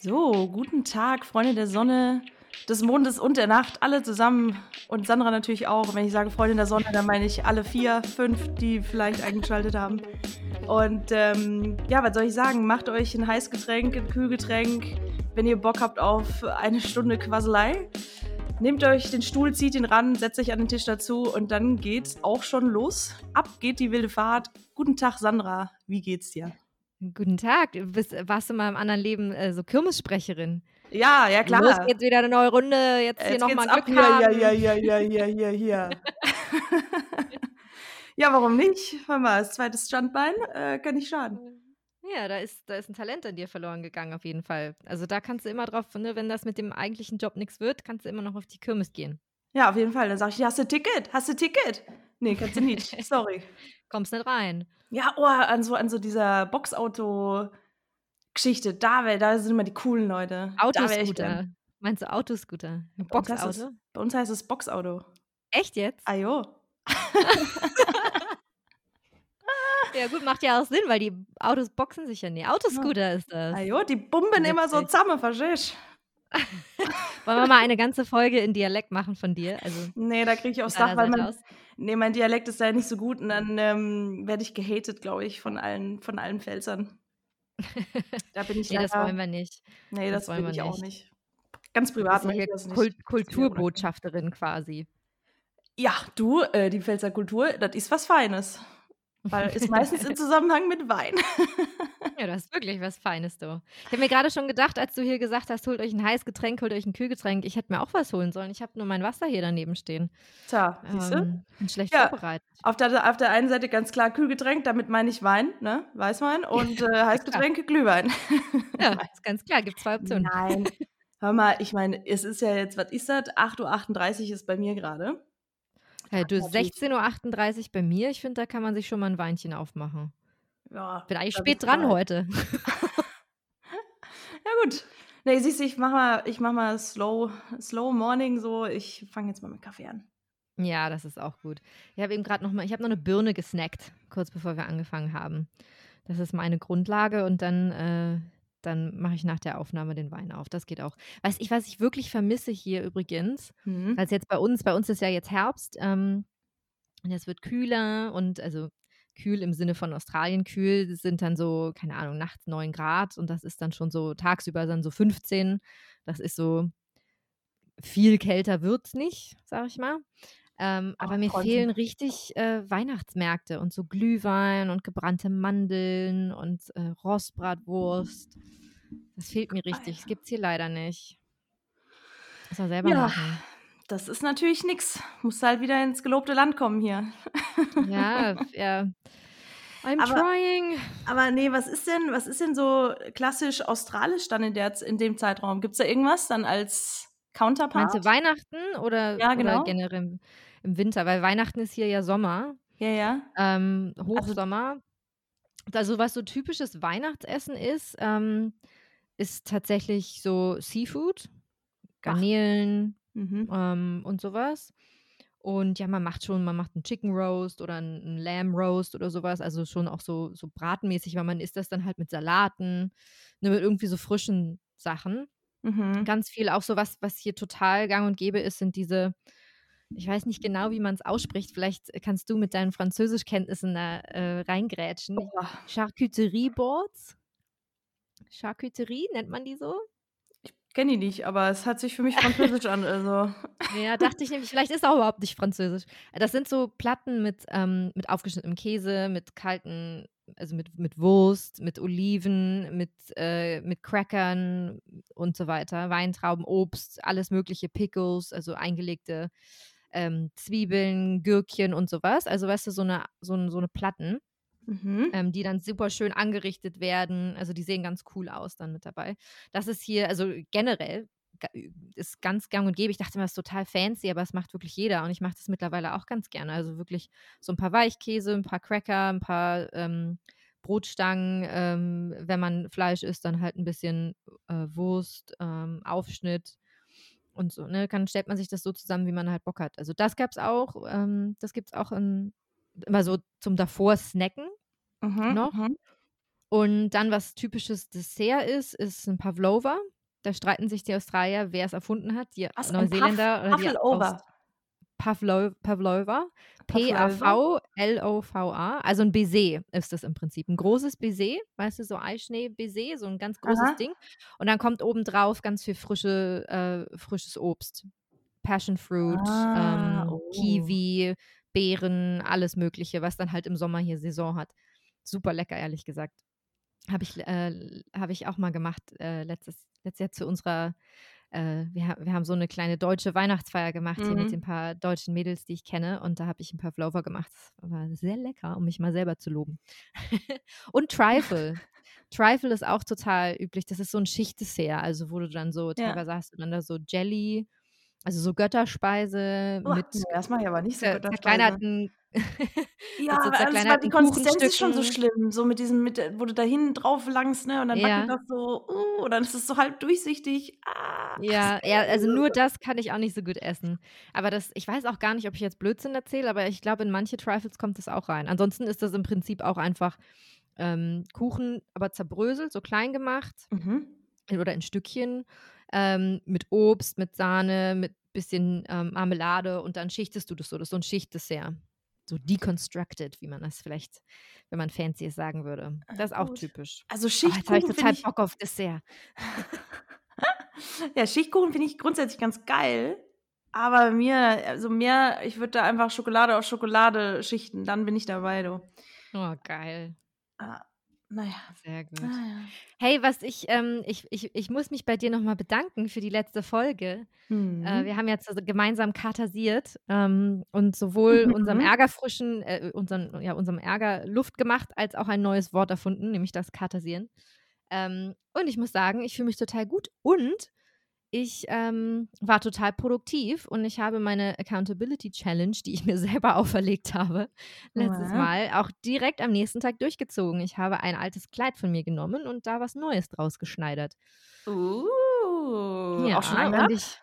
So, guten Tag, Freunde der Sonne, des Mondes und der Nacht, alle zusammen. Und Sandra natürlich auch. Wenn ich sage Freunde der Sonne, dann meine ich alle vier, fünf, die vielleicht eingeschaltet haben. Und ähm, ja, was soll ich sagen? Macht euch ein Heißgetränk, ein Kühlgetränk, wenn ihr Bock habt auf eine Stunde Quasselei. Nehmt euch den Stuhl, zieht ihn ran, setzt euch an den Tisch dazu und dann geht's auch schon los. Ab geht die wilde Fahrt. Guten Tag, Sandra. Wie geht's dir? Guten Tag. Du bist, warst du mal im anderen Leben äh, so Kirmessprecherin? Ja, ja, klar. Los, jetzt wieder eine neue Runde. Jetzt, hier nochmal Glück hier, haben. Ja, ja, ja, ja, ja, ja, ja, warum nicht? Hör mal, das zweite Standbein äh, kann nicht schaden. Ja, da ist, da ist ein Talent an dir verloren gegangen, auf jeden Fall. Also da kannst du immer drauf, ne, wenn das mit dem eigentlichen Job nichts wird, kannst du immer noch auf die Kirmes gehen. Ja, auf jeden Fall. Dann sag ich, hast du Ticket? Hast du Ticket? Nee, kannst du nicht. Sorry. Kommst nicht rein. Ja, oh, an so, an so dieser Boxauto-Geschichte. Da, da sind immer die coolen Leute. Autoscooter. Meinst du Autoscooter? Boxauto? Bei uns heißt es Boxauto. Echt jetzt? Ah, jo. ja, gut, macht ja auch Sinn, weil die Autos boxen sich ja nie. Autoscooter ist das. Ah, jo, die bumben immer so zusammen, verstehst Wollen wir mal eine ganze Folge in Dialekt machen von dir? Also, nee, da kriege ich aufs Dach, weil man, nee, mein Dialekt ist ja nicht so gut und dann ähm, werde ich gehatet, glaube ich, von allen, von allen Pfälzern. Da bin ich nee, leider, das wollen wir nicht. Nee, das, das will ich nicht. auch nicht. Ganz privat. Du bist ja Kult Kulturbotschafterin quasi. Ja, du, äh, die Pfälzer Kultur, das ist was Feines. Weil ist meistens im Zusammenhang mit Wein. ja, das ist wirklich was Feines, du. Ich habe mir gerade schon gedacht, als du hier gesagt hast, holt euch ein heißes Getränk, holt euch ein Kühlgetränk. Ich hätte mir auch was holen sollen. Ich habe nur mein Wasser hier daneben stehen. Tja, siehst du? Ähm, bin schlecht ja, vorbereitet. Auf der, auf der einen Seite ganz klar Kühlgetränk, damit meine ich Wein, ne? Weißwein und äh, Heißgetränk, Glühwein. ja, ist ganz klar, gibt zwei Optionen. Nein. Hör mal, ich meine, es ist ja jetzt, was ist das? 8.38 Uhr ist bei mir gerade. Hey, du, 16.38 Uhr bei mir. Ich finde, da kann man sich schon mal ein Weinchen aufmachen. Ja. Bin eigentlich spät dran mal. heute. ja, gut. Nee, siehst du, ich mach mal, ich mach mal slow, slow morning so. Ich fange jetzt mal mit Kaffee an. Ja, das ist auch gut. Ich habe eben gerade noch mal, ich habe noch eine Birne gesnackt, kurz bevor wir angefangen haben. Das ist meine Grundlage und dann äh, dann mache ich nach der Aufnahme den Wein auf. Das geht auch. Weiß ich, was ich wirklich vermisse hier übrigens, mhm. weil es jetzt bei uns, bei uns ist ja jetzt Herbst, ähm, und es wird kühler und also kühl im Sinne von Australien kühl, sind dann so, keine Ahnung, nachts 9 Grad und das ist dann schon so tagsüber dann so 15. Das ist so, viel kälter wird es nicht, sag ich mal. Ähm, aber mir Freundchen. fehlen richtig äh, Weihnachtsmärkte und so Glühwein und gebrannte Mandeln und äh, Rostbratwurst. Das fehlt mir richtig. Das gibt es hier leider nicht. Muss man selber ja, machen. Das ist natürlich nichts. Muss halt wieder ins gelobte Land kommen hier. Ja, ja. I'm aber, trying. Aber nee, was ist denn, was ist denn so klassisch australisch dann in, der, in dem Zeitraum? Gibt es da irgendwas dann als Counterpart? Meinst du Weihnachten oder, ja, genau. oder generell? Im Winter, weil Weihnachten ist hier ja Sommer. Ja, ja. Ähm, also Hochsommer. Also, also, was so typisches Weihnachtsessen ist, ähm, ist tatsächlich so Seafood, Garnelen mhm. ähm, und sowas. Und ja, man macht schon, man macht einen Chicken Roast oder einen Lamb Roast oder sowas, also schon auch so, so bratenmäßig, weil man isst das dann halt mit Salaten, ne, mit irgendwie so frischen Sachen. Mhm. Ganz viel auch so was, was hier total gang und gäbe ist, sind diese ich weiß nicht genau, wie man es ausspricht. Vielleicht kannst du mit deinen Französischkenntnissen da äh, reingrätschen. Oh. Charcuterie-Boards? Charcuterie, nennt man die so? Ich kenne die nicht, aber es hat sich für mich französisch an. Also. Ja, dachte ich nämlich, vielleicht ist es auch überhaupt nicht französisch. Das sind so Platten mit, ähm, mit aufgeschnittenem Käse, mit kalten, also mit, mit Wurst, mit Oliven, mit, äh, mit Crackern und so weiter, Weintrauben, Obst, alles mögliche, Pickles, also eingelegte ähm, Zwiebeln, Gürkchen und sowas. Also, weißt du, so eine, so, so eine Platten, mhm. ähm, die dann super schön angerichtet werden. Also, die sehen ganz cool aus dann mit dabei. Das ist hier, also generell ist ganz gang und gäbe. Ich dachte immer, das ist total fancy, aber es macht wirklich jeder und ich mache das mittlerweile auch ganz gerne. Also wirklich so ein paar Weichkäse, ein paar Cracker, ein paar ähm, Brotstangen, ähm, wenn man Fleisch isst, dann halt ein bisschen äh, Wurst, ähm, Aufschnitt, und so, ne? Dann stellt man sich das so zusammen, wie man halt Bock hat. Also das gab es auch, ähm, das gibt es auch in, immer so zum davor snacken mhm, noch. Mhm. Und dann, was typisches Dessert ist, ist ein Pavlova. Da streiten sich die Australier, wer es erfunden hat. Die Was? Neuseeländer Ein oder die Pavlova. Aus- Pavlova. Pavlova? P-A-V-L-O-V-A. Also ein Baiser ist das im Prinzip. Ein großes Baiser, weißt du, so Eischnee-Baiser, so ein ganz großes Aha. Ding. Und dann kommt obendrauf ganz viel frische, äh, frisches Obst. Passion Fruit, Ah, ähm, oh. Kiwi, Beeren, alles Mögliche, was dann halt im Sommer hier Saison hat. Super lecker, ehrlich gesagt. Habe ich, äh, hab ich auch mal gemacht äh, letztes, letztes Jahr zu unserer, äh, wir, wir haben so eine kleine deutsche Weihnachtsfeier gemacht hier mit Mhm. den paar deutschen Mädels, die ich kenne. Und da habe ich ein paar Pavlova gemacht. Das war sehr lecker, um mich mal selber zu loben. und Trifle. Trifle ist auch total üblich. Das ist so ein Schichtdessert, also wo du dann so, Ja. teilweise hast du dann da so Jelly, also so Götterspeise Uah, mit das mache ich aber nicht so Götterspeise. zerkleinerten Ja, so aber das war, die Konsistenz ist schon so schlimm. So mit diesem, mit, der- wo du da hinten drauf langst, ne? Und dann Ja. wackelt das so, uh, und dann ist es so halb durchsichtig. Ah. Ja, ja, also nur das kann ich auch nicht so gut essen. Aber das, ich weiß auch gar nicht, ob ich jetzt Blödsinn erzähle, aber ich glaube, in manche Trifles kommt das auch rein. Ansonsten ist das im Prinzip auch einfach ähm, Kuchen, aber zerbröselt, so klein gemacht Mhm. oder in Stückchen ähm, mit Obst, mit Sahne, mit bisschen ähm, Marmelade und dann schichtest du das so. Das ist so ein Schichtdessert. So deconstructed, wie man das vielleicht, wenn man fancy es sagen würde. Ah, Das ist auch gut. typisch. Also Oh, jetzt habe ich Schichtkuchen total ich, Bock auf Dessert. ja, Schichtkuchen finde ich grundsätzlich ganz geil. Aber mir, also mehr, ich würde da einfach Schokolade auf Schokolade schichten, dann bin ich dabei, du. Oh, geil. Ah, naja. Sehr gut. naja. Hey, was ich, ähm, ich, ich, ich muss mich bei dir nochmal bedanken für die letzte Folge. Mhm. Äh, wir haben jetzt gemeinsam katasiert ähm, und sowohl unserem Mhm. Ärger frischen, äh, unseren, ja, unserem Ärger Luft gemacht, als auch ein neues Wort erfunden, nämlich das Katasieren. Ähm, und ich muss sagen, ich fühle mich total gut und ich ähm, war total produktiv und ich habe meine Accountability Challenge, die ich mir selber auferlegt habe, letztes Ja. Mal auch direkt am nächsten Tag durchgezogen. Ich habe ein altes Kleid von mir genommen und da was Neues draus geschneidert. Uh, Ja, auch schon angehabt? ich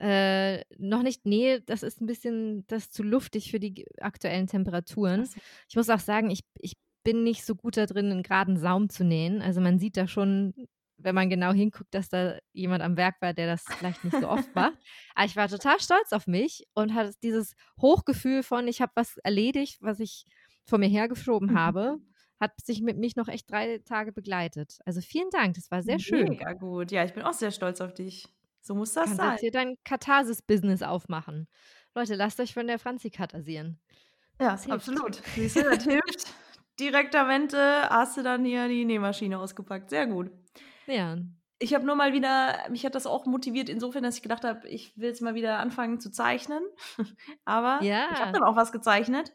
äh, noch nicht, nee, das ist ein bisschen, das ist zu luftig für die aktuellen Temperaturen. Ich muss auch sagen, ich, ich bin nicht so gut da drin, einen geraden Saum zu nähen. Also man sieht da schon, wenn man genau hinguckt, dass da jemand am Werk war, der das vielleicht nicht so oft macht. Aber ich war total stolz auf mich und hatte dieses Hochgefühl von, ich habe was erledigt, was ich vor mir hergeschoben Mhm. habe, hat sich mit mich noch echt drei Tage begleitet. Also vielen Dank, das war sehr schön. Mega gut. Ja, ich bin auch sehr stolz auf dich. So muss das kannst sein. jetzt hier dein Katharsis-Business aufmachen. Leute, lasst euch von der Franzi katharsieren. Ja, Das hilft. absolut. Siehst du, das hilft. Direktamente hast du dann hier die Nähmaschine ausgepackt. Sehr gut. Ja. Ich habe nur mal wieder, mich hat das auch motiviert, insofern, dass ich gedacht habe, ich will jetzt mal wieder anfangen zu zeichnen. Aber ich Ja. habe dann auch was gezeichnet.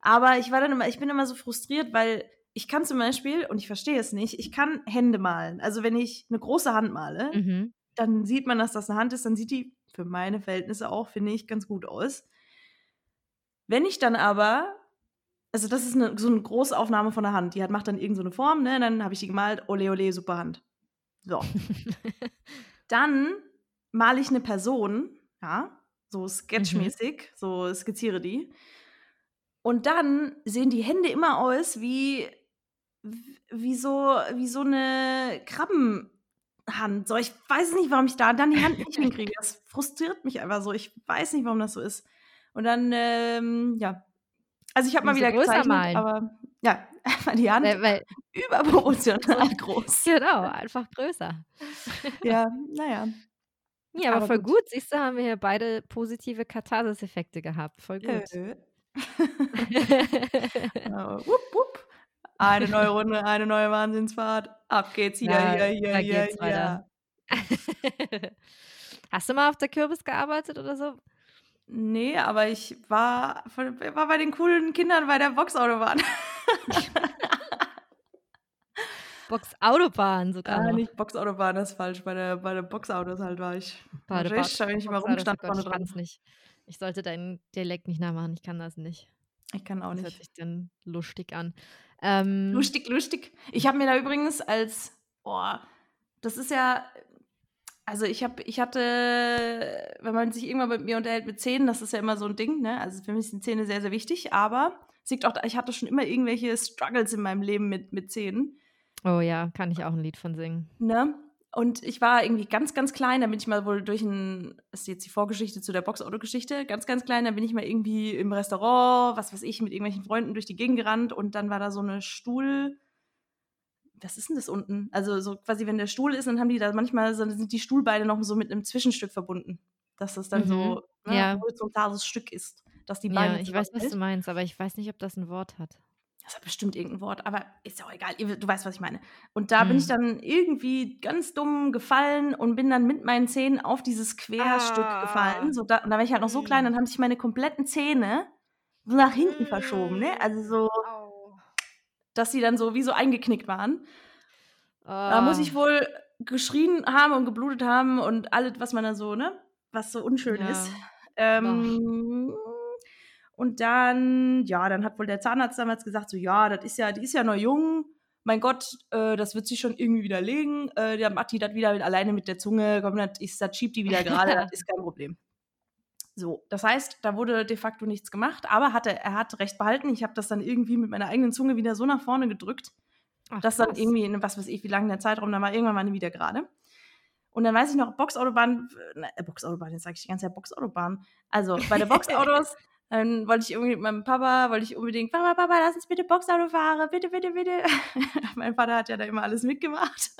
Aber ich war dann immer, ich bin immer so frustriert, weil ich kann zum Beispiel, und ich verstehe es nicht, ich kann Hände malen. Also wenn ich eine große Hand male, Mhm. dann sieht man, dass das eine Hand ist, dann sieht die für meine Verhältnisse auch, finde ich, ganz gut aus. Wenn ich dann aber, also das ist eine, so eine Großaufnahme von der Hand, die hat, macht dann irgend so eine Form, ne? Dann habe ich die gemalt, ole ole, super Hand. So. Dann male ich eine Person, ja, so sketchmäßig, so skizziere die. Und dann sehen die Hände immer aus wie, wie, so, wie so eine Krabbenhand. So, ich weiß nicht, warum ich da dann die Hand nicht hinkriege. Das frustriert mich einfach so. Ich weiß nicht, warum das so ist. Und dann, ähm, ja. Also ich habe mal wieder größer gezeichnet, malen. aber ja, einfach die Hand weil, weil, überproportional groß. genau, einfach größer. Ja, naja. Ja, aber, Aber voll gut. gut. Siehst du, haben wir hier beide positive Katharsis-Effekte gehabt. Voll gut. Äh. Ja, wupp, wupp. Eine neue Runde, eine neue Wahnsinnsfahrt. Ab geht's hier, Da- hier, hier, hier, hier. Hast du mal auf der Kürbis gearbeitet oder so? Nee, aber ich war, war bei den coolen Kindern bei der Boxautobahn. Boxautobahn sogar. Ah, noch. nicht Boxautobahn, das ist falsch. Bei der, bei der Boxautos halt war ich. Bei der Richtig, da bin ich immer rumgestanden oh Gott, ich dran. kann's nicht. Ich sollte deinen Dialekt nicht nachmachen. Ich kann das nicht. Ich kann auch Das hört nicht. sich dann lustig an. Ähm, Lustig, lustig. Ich habe mir da übrigens als, oh, das ist ja, also ich habe, ich hatte, wenn man sich irgendwann mit mir unterhält mit Zähnen, das ist ja immer so ein Ding, ne? Also für mich sind Zähne sehr, sehr wichtig, aber es liegt auch, ich hatte schon immer irgendwelche Struggles in meinem Leben mit, mit Zähnen. Oh ja, kann ich auch ein Lied von singen. Ne? Und ich war irgendwie ganz, ganz klein, da bin ich mal wohl durch ein, das ist jetzt die Vorgeschichte zu der Boxauto-Geschichte, ganz, ganz klein, da bin ich mal irgendwie im Restaurant, was weiß ich, mit irgendwelchen Freunden durch die Gegend gerannt und dann war da so eine Stuhl, was ist denn das unten? Also so quasi, wenn der Stuhl ist, dann haben die da manchmal, so, sind die Stuhlbeine noch so mit einem Zwischenstück verbunden, dass das dann mhm. so ne, ja. ein horizontales Stück ist, dass die Beine Ja, ich weiß, was du meinst, aber ich weiß nicht, ob das ein Wort hat das hat bestimmt irgendein Wort, aber ist auch egal, du weißt, was ich meine. Und da hm. bin ich mhm. dann irgendwie ganz dumm gefallen und bin dann mit meinen Zähnen auf dieses Querstück ah. gefallen. So da, und da war ich halt noch so klein, hm. dann haben sich meine kompletten Zähne so nach hinten verschoben, ne? Also so, dass sie dann so wie so eingeknickt waren. Oh. Da muss ich ah. wohl geschrien haben und geblutet haben und alles, was man da so, ne? Was so unschön ja. ist. Ähm, und dann, ja, dann hat wohl der Zahnarzt damals gesagt, so, ja, das ist ja, die ist ja noch jung. Mein Gott, äh, das wird sich schon irgendwie widerlegen. Äh, der macht die das wieder mit, alleine mit der Zunge. Komm, das, ist, das schiebt die wieder gerade, das ist kein Problem. So, das heißt, da wurde de facto nichts gemacht, aber hatte, er hat recht behalten. Ich habe das dann irgendwie mit meiner eigenen Zunge wieder so nach vorne gedrückt, Ach, dass dann irgendwie in was weiß ich, wie lange der Zeitraum, dann war irgendwann mal wieder gerade. Und dann weiß ich noch, Boxautobahn, äh, Boxautobahn, jetzt sage ich die ganze Zeit Boxautobahn. Also bei der Boxautos dann wollte ich irgendwie mit meinem Papa, wollte ich unbedingt, Papa, Papa, lass uns bitte Boxauto fahren, bitte, bitte, bitte. mein Vater hat ja da immer alles mitgemacht.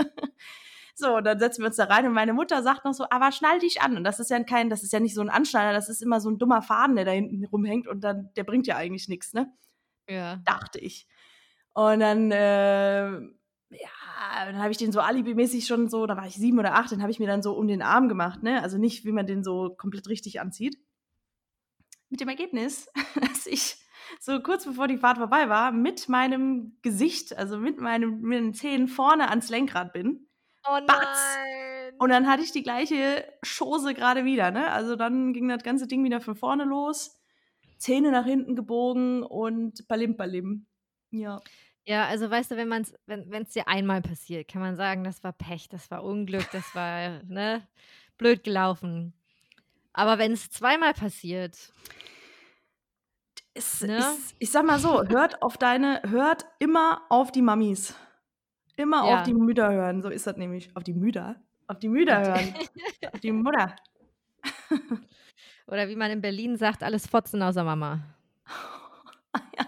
So, und dann setzen wir uns da rein und meine Mutter sagt noch so, aber schnall dich an. Und das ist ja kein, das ist ja nicht so ein Anschneider, das ist immer so ein dummer Faden, der da hinten rumhängt und dann, der bringt ja eigentlich nichts, ne? Ja. Dachte ich. Und dann, äh, ja, dann habe ich den so alibimäßig schon so, da war ich sieben oder acht, den habe ich mir dann so um den Arm gemacht, ne? Also nicht, wie man den so komplett richtig anzieht mit dem Ergebnis, dass ich so kurz bevor die Fahrt vorbei war, mit meinem Gesicht, also mit, meinem, mit den Zähnen vorne ans Lenkrad bin. Oh! Batz. Und dann hatte ich die gleiche Chose gerade wieder, ne? Also dann ging das ganze Ding wieder von vorne los, Zähne nach hinten gebogen und balim balim. Ja. Ja, also weißt du, wenn man es, wenn es dir einmal passiert, kann man sagen, das war Pech, das war Unglück, das war ne, blöd gelaufen. Aber wenn es zweimal passiert. Ist, ne? ist, ich sag mal so, hört auf deine, hört immer auf die Mamis. Immer ja. auf die Mütter hören. So ist das nämlich. Auf die Mütter? Auf die Mütter hören. auf die Mutter. Oder wie man in Berlin sagt, alles Fotzen außer Mama. ja.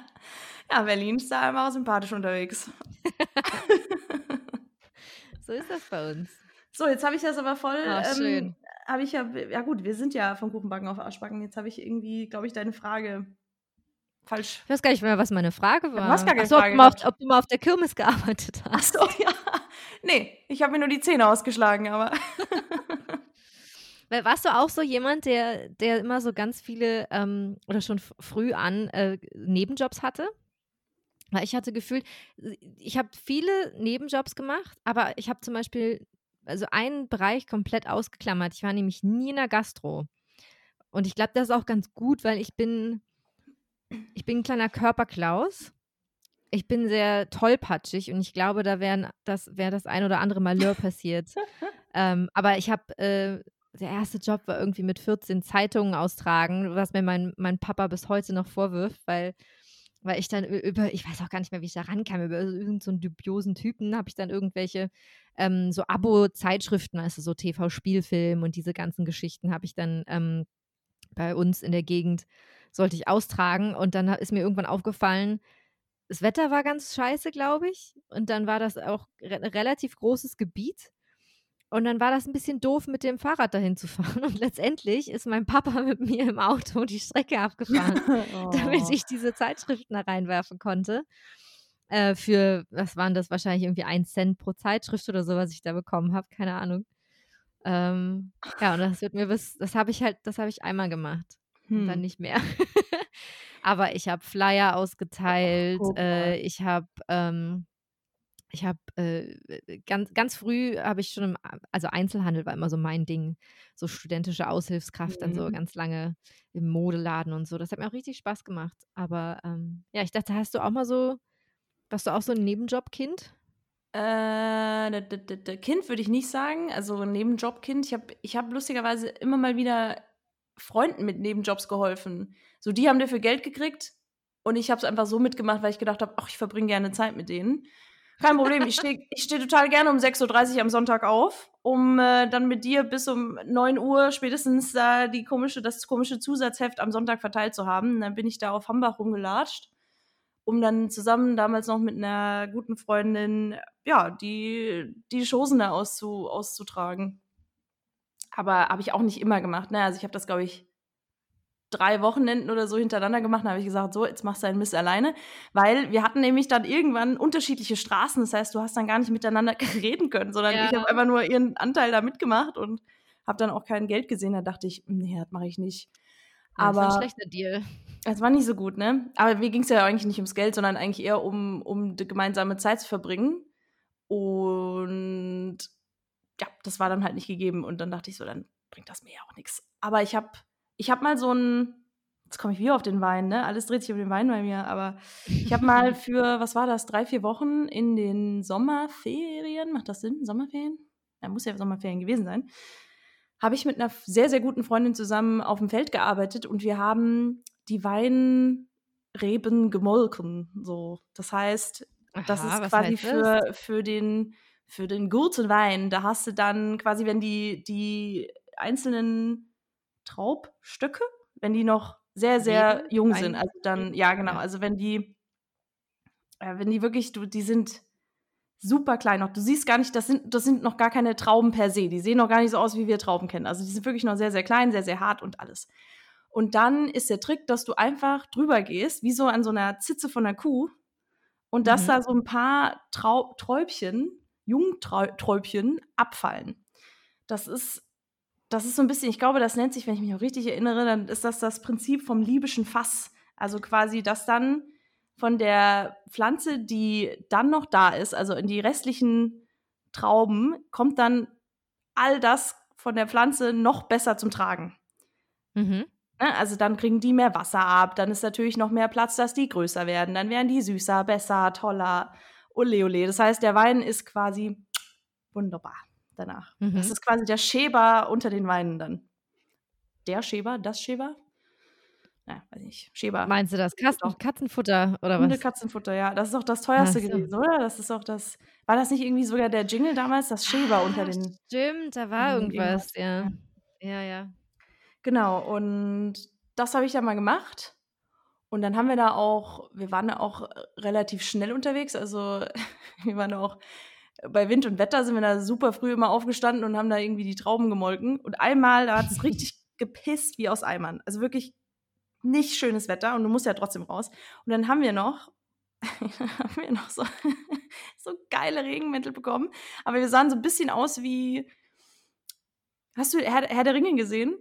ja, Berlin ist da immer sympathisch unterwegs. so ist das bei uns. So, jetzt habe ich das aber voll oh, ähm, habe ich ja, ja gut, wir sind ja vom Kuchenbacken auf Arschbacken. Jetzt habe ich irgendwie, glaube ich, deine Frage falsch. Ich weiß gar nicht mehr, was meine Frage war. Du hast gar keine Achso, Frage ob, du auf, ob, du mal auf der Kirmes gearbeitet hast. Achso, ja. Nee, ich habe mir nur die Zähne ausgeschlagen, aber. Warst du auch so jemand, der, der immer so ganz viele ähm, oder schon früh an äh, Nebenjobs hatte? Weil ich hatte gefühlt, ich habe viele Nebenjobs gemacht, aber ich habe zum Beispiel also einen Bereich komplett ausgeklammert. Ich war nämlich nie in der Gastro. Und ich glaube, das ist auch ganz gut, weil ich bin, ich bin ein kleiner Körperklaus. Ich bin sehr tollpatschig und ich glaube, da wären das wäre das ein oder andere Malheur passiert. ähm, aber ich habe äh, der erste Job war irgendwie mit 14 Zeitungen austragen, was mir mein, mein Papa bis heute noch vorwirft, weil weil ich dann über, ich weiß auch gar nicht mehr, wie ich da rankam, über irgendeinen so dubiosen Typen habe ich dann irgendwelche ähm, so Abo-Zeitschriften, also so TV-Spielfilm und diese ganzen Geschichten habe ich dann ähm, bei uns in der Gegend, sollte ich austragen und dann ist mir irgendwann aufgefallen, das Wetter war ganz scheiße, glaube ich. Und dann war das auch re relativ großes Gebiet. Und dann war das ein bisschen doof, mit dem Fahrrad dahin zu fahren. Und letztendlich ist mein Papa mit mir im Auto die Strecke abgefahren, oh. damit ich diese Zeitschriften da reinwerfen konnte. Äh, für, was waren das, wahrscheinlich irgendwie ein Cent pro Zeitschrift oder so, was ich da bekommen habe, keine Ahnung. Ähm, ja, und das wird mir bis, das habe ich halt, das habe ich einmal gemacht. Hm. Dann nicht mehr. Aber ich habe Flyer ausgeteilt, oh, äh, ich habe ähm, ich habe äh, ganz, ganz früh habe ich schon im, also Einzelhandel war immer so mein Ding, so studentische Aushilfskraft, mhm. dann so mhm. ganz lange im Modeladen und so. Das hat mir auch richtig Spaß gemacht. Aber ähm, ja, ich dachte, hast du auch mal so, warst du auch so ein Nebenjobkind? Äh, Kind würde ich nicht sagen, also ein Nebenjobkind. Ich habe ich hab lustigerweise immer mal wieder Freunden mit Nebenjobs geholfen. So, die haben dafür Geld gekriegt und ich habe es einfach so mitgemacht, weil ich gedacht habe, ach, ich verbringe gerne Zeit mit denen. Kein Problem. Ich stehe steh total gerne um 6.30 Uhr am Sonntag auf, um äh, dann mit dir bis um 9 Uhr spätestens äh, die komische, das komische Zusatzheft am Sonntag verteilt zu haben. Und dann bin ich da auf Hambach rumgelatscht, um dann zusammen damals noch mit einer guten Freundin, ja, die, die Chosen da auszu, auszutragen. Aber habe ich auch nicht immer gemacht. Ne? Also ich habe das, glaube ich, drei Wochenenden oder so hintereinander gemacht. Da habe ich gesagt, so, jetzt machst du deinen Mist alleine. Weil wir hatten nämlich dann irgendwann unterschiedliche Straßen. Das heißt, du hast dann gar nicht miteinander reden können, sondern ja. ich habe einfach nur ihren Anteil da mitgemacht und habe dann auch kein Geld gesehen. Da dachte ich, nee, das mache ich nicht. Aber das war ein schlechter Deal. Es war nicht so gut, ne? Aber mir ging es ja eigentlich nicht ums Geld, sondern eigentlich eher um, um die gemeinsame Zeit zu verbringen. Und ja, das war dann halt nicht gegeben. Und dann dachte ich so, dann bringt das mir ja auch nichts. Aber ich habe ich habe mal so ein, jetzt komme ich wieder auf den Wein, ne? Alles dreht sich um den Wein bei mir, aber ich habe mal für, was war das, drei, vier Wochen in den Sommerferien, macht das Sinn? Sommerferien? Ja, muss ja Sommerferien gewesen sein. Habe ich mit einer sehr, sehr guten Freundin zusammen auf dem Feld gearbeitet und wir haben die Weinreben gemolken. So. Das heißt, das Aha, ist quasi für, das? für den für den guten Wein, da hast du dann quasi, wenn die, die einzelnen Traubstöcke, wenn die noch sehr, sehr Reben? jung sind. Also dann, ja, genau. Also wenn die, äh, wenn die wirklich, du, die sind super klein noch. Du siehst gar nicht, das sind, das sind noch gar keine Trauben per se. Die sehen noch gar nicht so aus, wie wir Trauben kennen. Also die sind wirklich noch sehr, sehr klein, sehr, sehr hart und alles. Und dann ist der Trick, dass du einfach drüber gehst, wie so an so einer Zitze von einer Kuh, und dass mhm. da so ein paar Trau Träubchen, Jungträubchen abfallen. Das ist das ist so ein bisschen, ich glaube, das nennt sich, wenn ich mich auch richtig erinnere, dann ist das das Prinzip vom liebischen Fass. Also quasi, dass dann von der Pflanze, die dann noch da ist, also in die restlichen Trauben, kommt dann all das von der Pflanze noch besser zum Tragen. Mhm. Ne, also dann kriegen die mehr Wasser ab, dann ist natürlich noch mehr Platz, dass die größer werden, dann werden die süßer, besser, toller, ole ole. Das heißt, der Wein ist quasi wunderbar danach. Mhm. Das ist quasi der Schäber unter den Weinen dann. Der Schäber, das Schäber? Ja, weiß nicht. Schäber. Meinst du das Katzen, Katzenfutter oder was? Katzenfutter, ja. Das ist auch das teuerste so. gewesen, oder? Das ist auch das. War das nicht irgendwie sogar der Jingle damals? Das Schäber ah, unter den. Stimmt, da war irgendwas, ja. Ja, ja. Genau, und das habe ich dann mal gemacht. Und dann haben wir da auch, wir waren da auch relativ schnell unterwegs. Also wir waren da auch bei Wind und Wetter sind wir da super früh immer aufgestanden und haben da irgendwie die Trauben gemolken. Und einmal, da hat es richtig gepisst wie aus Eimern. Also wirklich nicht schönes Wetter und du musst ja trotzdem raus. Und dann haben wir noch, haben wir noch so, so geile Regenmäntel bekommen. Aber wir sahen so ein bisschen aus wie. Hast du Herr, Herr der Ringe gesehen?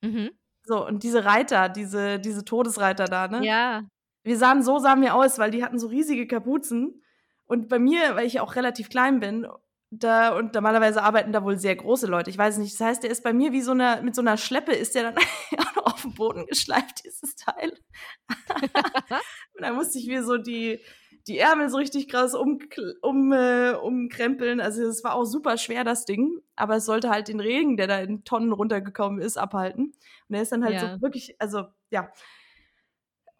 Mhm. So, und diese Reiter, diese, diese Todesreiter da, ne? Ja. Wir sahen, so sahen wir aus, weil die hatten so riesige Kapuzen. Und bei mir, weil ich auch relativ klein bin, da und normalerweise arbeiten da wohl sehr große Leute. Ich weiß nicht. Das heißt, der ist bei mir wie so eine, mit so einer Schleppe ist der dann auf den Boden geschleift, dieses Teil. und dann musste ich mir so die, die Ärmel so richtig krass um, um, äh, umkrempeln. Also es war auch super schwer, das Ding. Aber es sollte halt den Regen, der da in Tonnen runtergekommen ist, abhalten. Und er ist dann halt ja. so wirklich, also ja,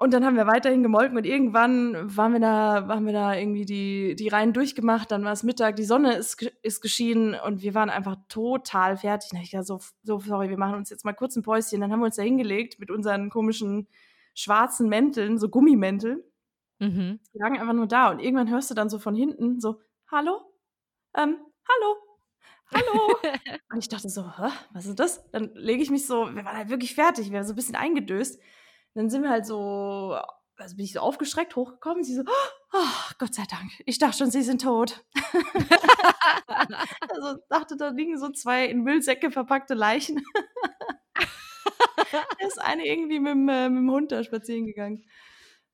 und dann haben wir weiterhin gemolken und irgendwann waren wir da, waren wir da irgendwie die, die Reihen durchgemacht, dann war es Mittag, die Sonne ist, ist geschienen und wir waren einfach total fertig. Und ich dachte, so, so, sorry, wir machen uns jetzt mal kurz ein Päuschen. Dann haben wir uns da hingelegt mit unseren komischen schwarzen Mänteln, so Gummimäntel. Mhm. Die lagen einfach nur da und irgendwann hörst du dann so von hinten so, hallo? Ähm, hallo? Hallo? und ich dachte so, Hä, was ist das? Dann lege ich mich so, wir waren halt wirklich fertig, wir waren so ein bisschen eingedöst dann sind wir halt so, also bin ich so aufgeschreckt hochgekommen. Sie so, oh, Gott sei Dank. Ich dachte schon, sie sind tot. also dachte, da liegen so zwei in Müllsäcke verpackte Leichen. da ist eine irgendwie mit, äh, mit dem Hund da spazieren gegangen.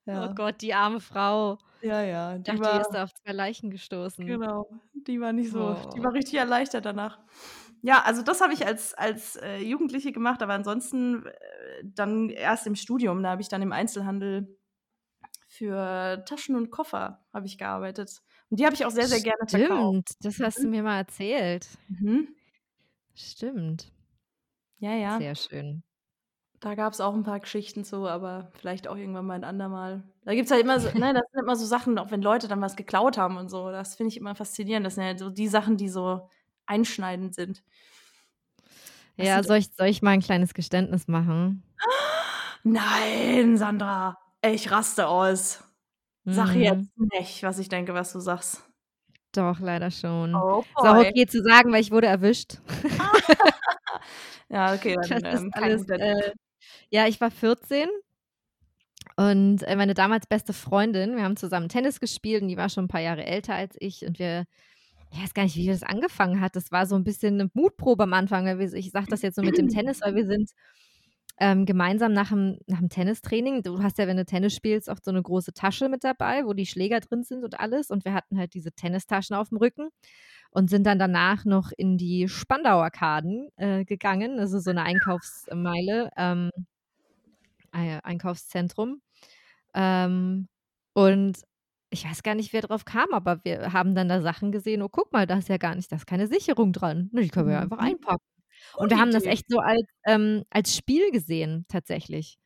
Ja. Oh Gott, die arme Frau. Ja, ja. Die ich dachte, war, die ist da auf zwei Leichen gestoßen. Genau. Die war nicht so, oh. die war richtig erleichtert danach. Ja, also das habe ich als, als äh, Jugendliche gemacht, aber ansonsten äh, dann erst im Studium, da habe ich dann im Einzelhandel für Taschen und Koffer habe ich gearbeitet. Und die habe ich auch sehr, sehr gerne verkauft. Stimmt, das hast du mhm. mir mal erzählt. Mhm. Stimmt. Ja, ja. Sehr schön. Da gab es auch ein paar Geschichten zu, aber vielleicht auch irgendwann mal ein andermal. Da gibt es halt immer so, ne, das sind immer so Sachen, auch wenn Leute dann was geklaut haben und so. Das finde ich immer faszinierend. Das sind ja so die Sachen, die so einschneidend sind. Was ja, soll ich, soll ich mal ein kleines Geständnis machen? Nein, Sandra. Ich raste aus. Sag mhm. jetzt nicht, was ich denke, was du sagst. Doch, leider schon. Oh ist auch okay zu sagen, weil ich wurde erwischt. ja, okay, dann das ähm, ist alles, äh, ja, ich war 14 und äh, meine damals beste Freundin, wir haben zusammen Tennis gespielt und die war schon ein paar Jahre älter als ich und wir, ich weiß gar nicht, wie das angefangen hat. Das war so ein bisschen eine Mutprobe am Anfang. Ich sage das jetzt so mit dem Tennis, weil wir sind ähm, gemeinsam nach dem, nach dem Tennistraining. Du hast ja, wenn du Tennis spielst, auch so eine große Tasche mit dabei, wo die Schläger drin sind und alles. Und wir hatten halt diese Tennistaschen auf dem Rücken und sind dann danach noch in die Spandauer Kaden äh, gegangen, also so eine Einkaufsmeile. Ähm, äh, Einkaufszentrum. Ähm, und ich weiß gar nicht, wer drauf kam, aber wir haben dann da Sachen gesehen, oh, guck mal, da ist ja gar nicht, da ist keine Sicherung dran. Die können wir ja einfach mhm. einpacken. Und wir haben das echt so als, ähm, als Spiel gesehen, tatsächlich.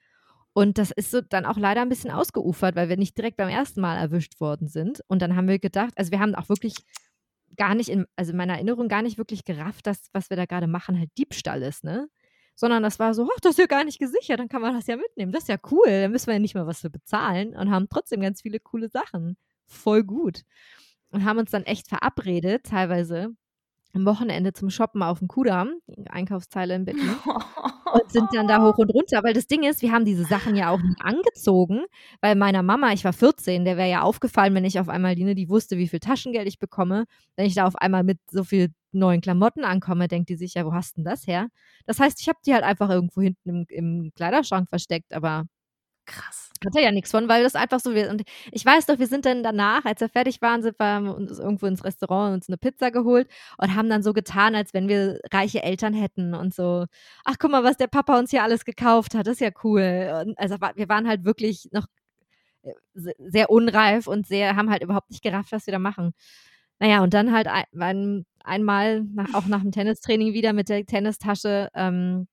Und das ist so dann auch leider ein bisschen ausgeufert, weil wir nicht direkt beim ersten Mal erwischt worden sind. Und dann haben wir gedacht, also wir haben auch wirklich gar nicht, in, also in meiner Erinnerung gar nicht wirklich gerafft, dass was wir da gerade machen halt Diebstahl ist, ne? sondern das war so, ach, das ist ja gar nicht gesichert, dann kann man das ja mitnehmen. Das ist ja cool, dann müssen wir ja nicht mehr was für bezahlen und haben trotzdem ganz viele coole Sachen. Voll gut. Und haben uns dann echt verabredet, teilweise am Wochenende zum Shoppen auf dem Kudamm, Einkaufsteile in Berlin, und sind dann da hoch und runter. Weil das Ding ist, wir haben diese Sachen ja auch nie angezogen, weil meiner Mama, ich war 14, der wäre ja aufgefallen, wenn ich auf einmal die, die wusste, wie viel Taschengeld ich bekomme, wenn ich da auf einmal mit so viel neuen Klamotten ankomme, denkt die sich, ja, wo hast denn das her? Das heißt, ich habe die halt einfach irgendwo hinten im, im Kleiderschrank versteckt, aber krass. Hatte ja nichts von, weil das einfach so wird. Und ich weiß doch, wir sind dann danach, als wir fertig waren, sind wir uns irgendwo ins Restaurant und uns eine Pizza geholt und haben dann so getan, als wenn wir reiche Eltern hätten und so. Ach, guck mal, was der Papa uns hier alles gekauft hat. Das ist ja cool. Und also wir waren halt wirklich noch äh, sehr unreif und sehr, haben halt überhaupt nicht gerafft, was wir da machen. Naja, und dann halt ein, einmal, nach, auch nach dem Tennistraining wieder mit der Tennistasche, ähm,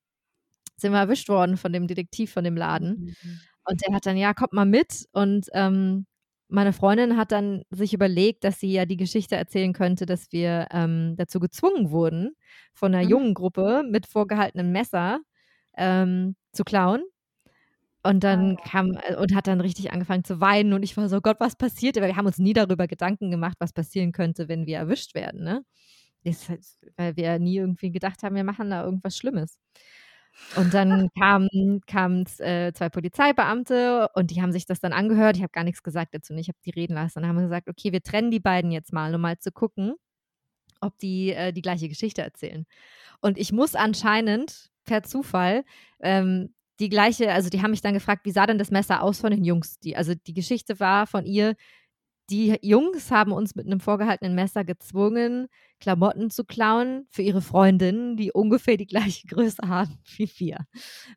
sind wir erwischt worden von dem Detektiv von dem Laden. Mhm. Und der hat dann, ja, kommt mal mit. Und ähm, meine Freundin hat dann sich überlegt, dass sie ja die Geschichte erzählen könnte, dass wir ähm, dazu gezwungen wurden, von einer mhm. jungen Gruppe mit vorgehaltenem Messer ähm, zu klauen. Und dann kam äh, und hat dann richtig angefangen zu weinen und ich war so, Gott, was passiert? Aber wir haben uns nie darüber Gedanken gemacht, was passieren könnte, wenn wir erwischt werden, ne? Halt, weil wir nie irgendwie gedacht haben, wir machen da irgendwas Schlimmes. Und dann kamen, kamen äh, zwei Polizeibeamte und die haben sich das dann angehört. Ich habe gar nichts gesagt dazu, ich habe die reden lassen. Dann haben wir gesagt, okay, wir trennen die beiden jetzt mal, um mal zu gucken, ob die äh, die gleiche Geschichte erzählen. Und ich muss anscheinend per Zufall ähm, die gleiche, also die haben mich dann gefragt, wie sah denn das Messer aus von den Jungs? Die, also die Geschichte war von ihr, die Jungs haben uns mit einem vorgehaltenen Messer gezwungen, Klamotten zu klauen für ihre Freundinnen, die ungefähr die gleiche Größe haben wie wir.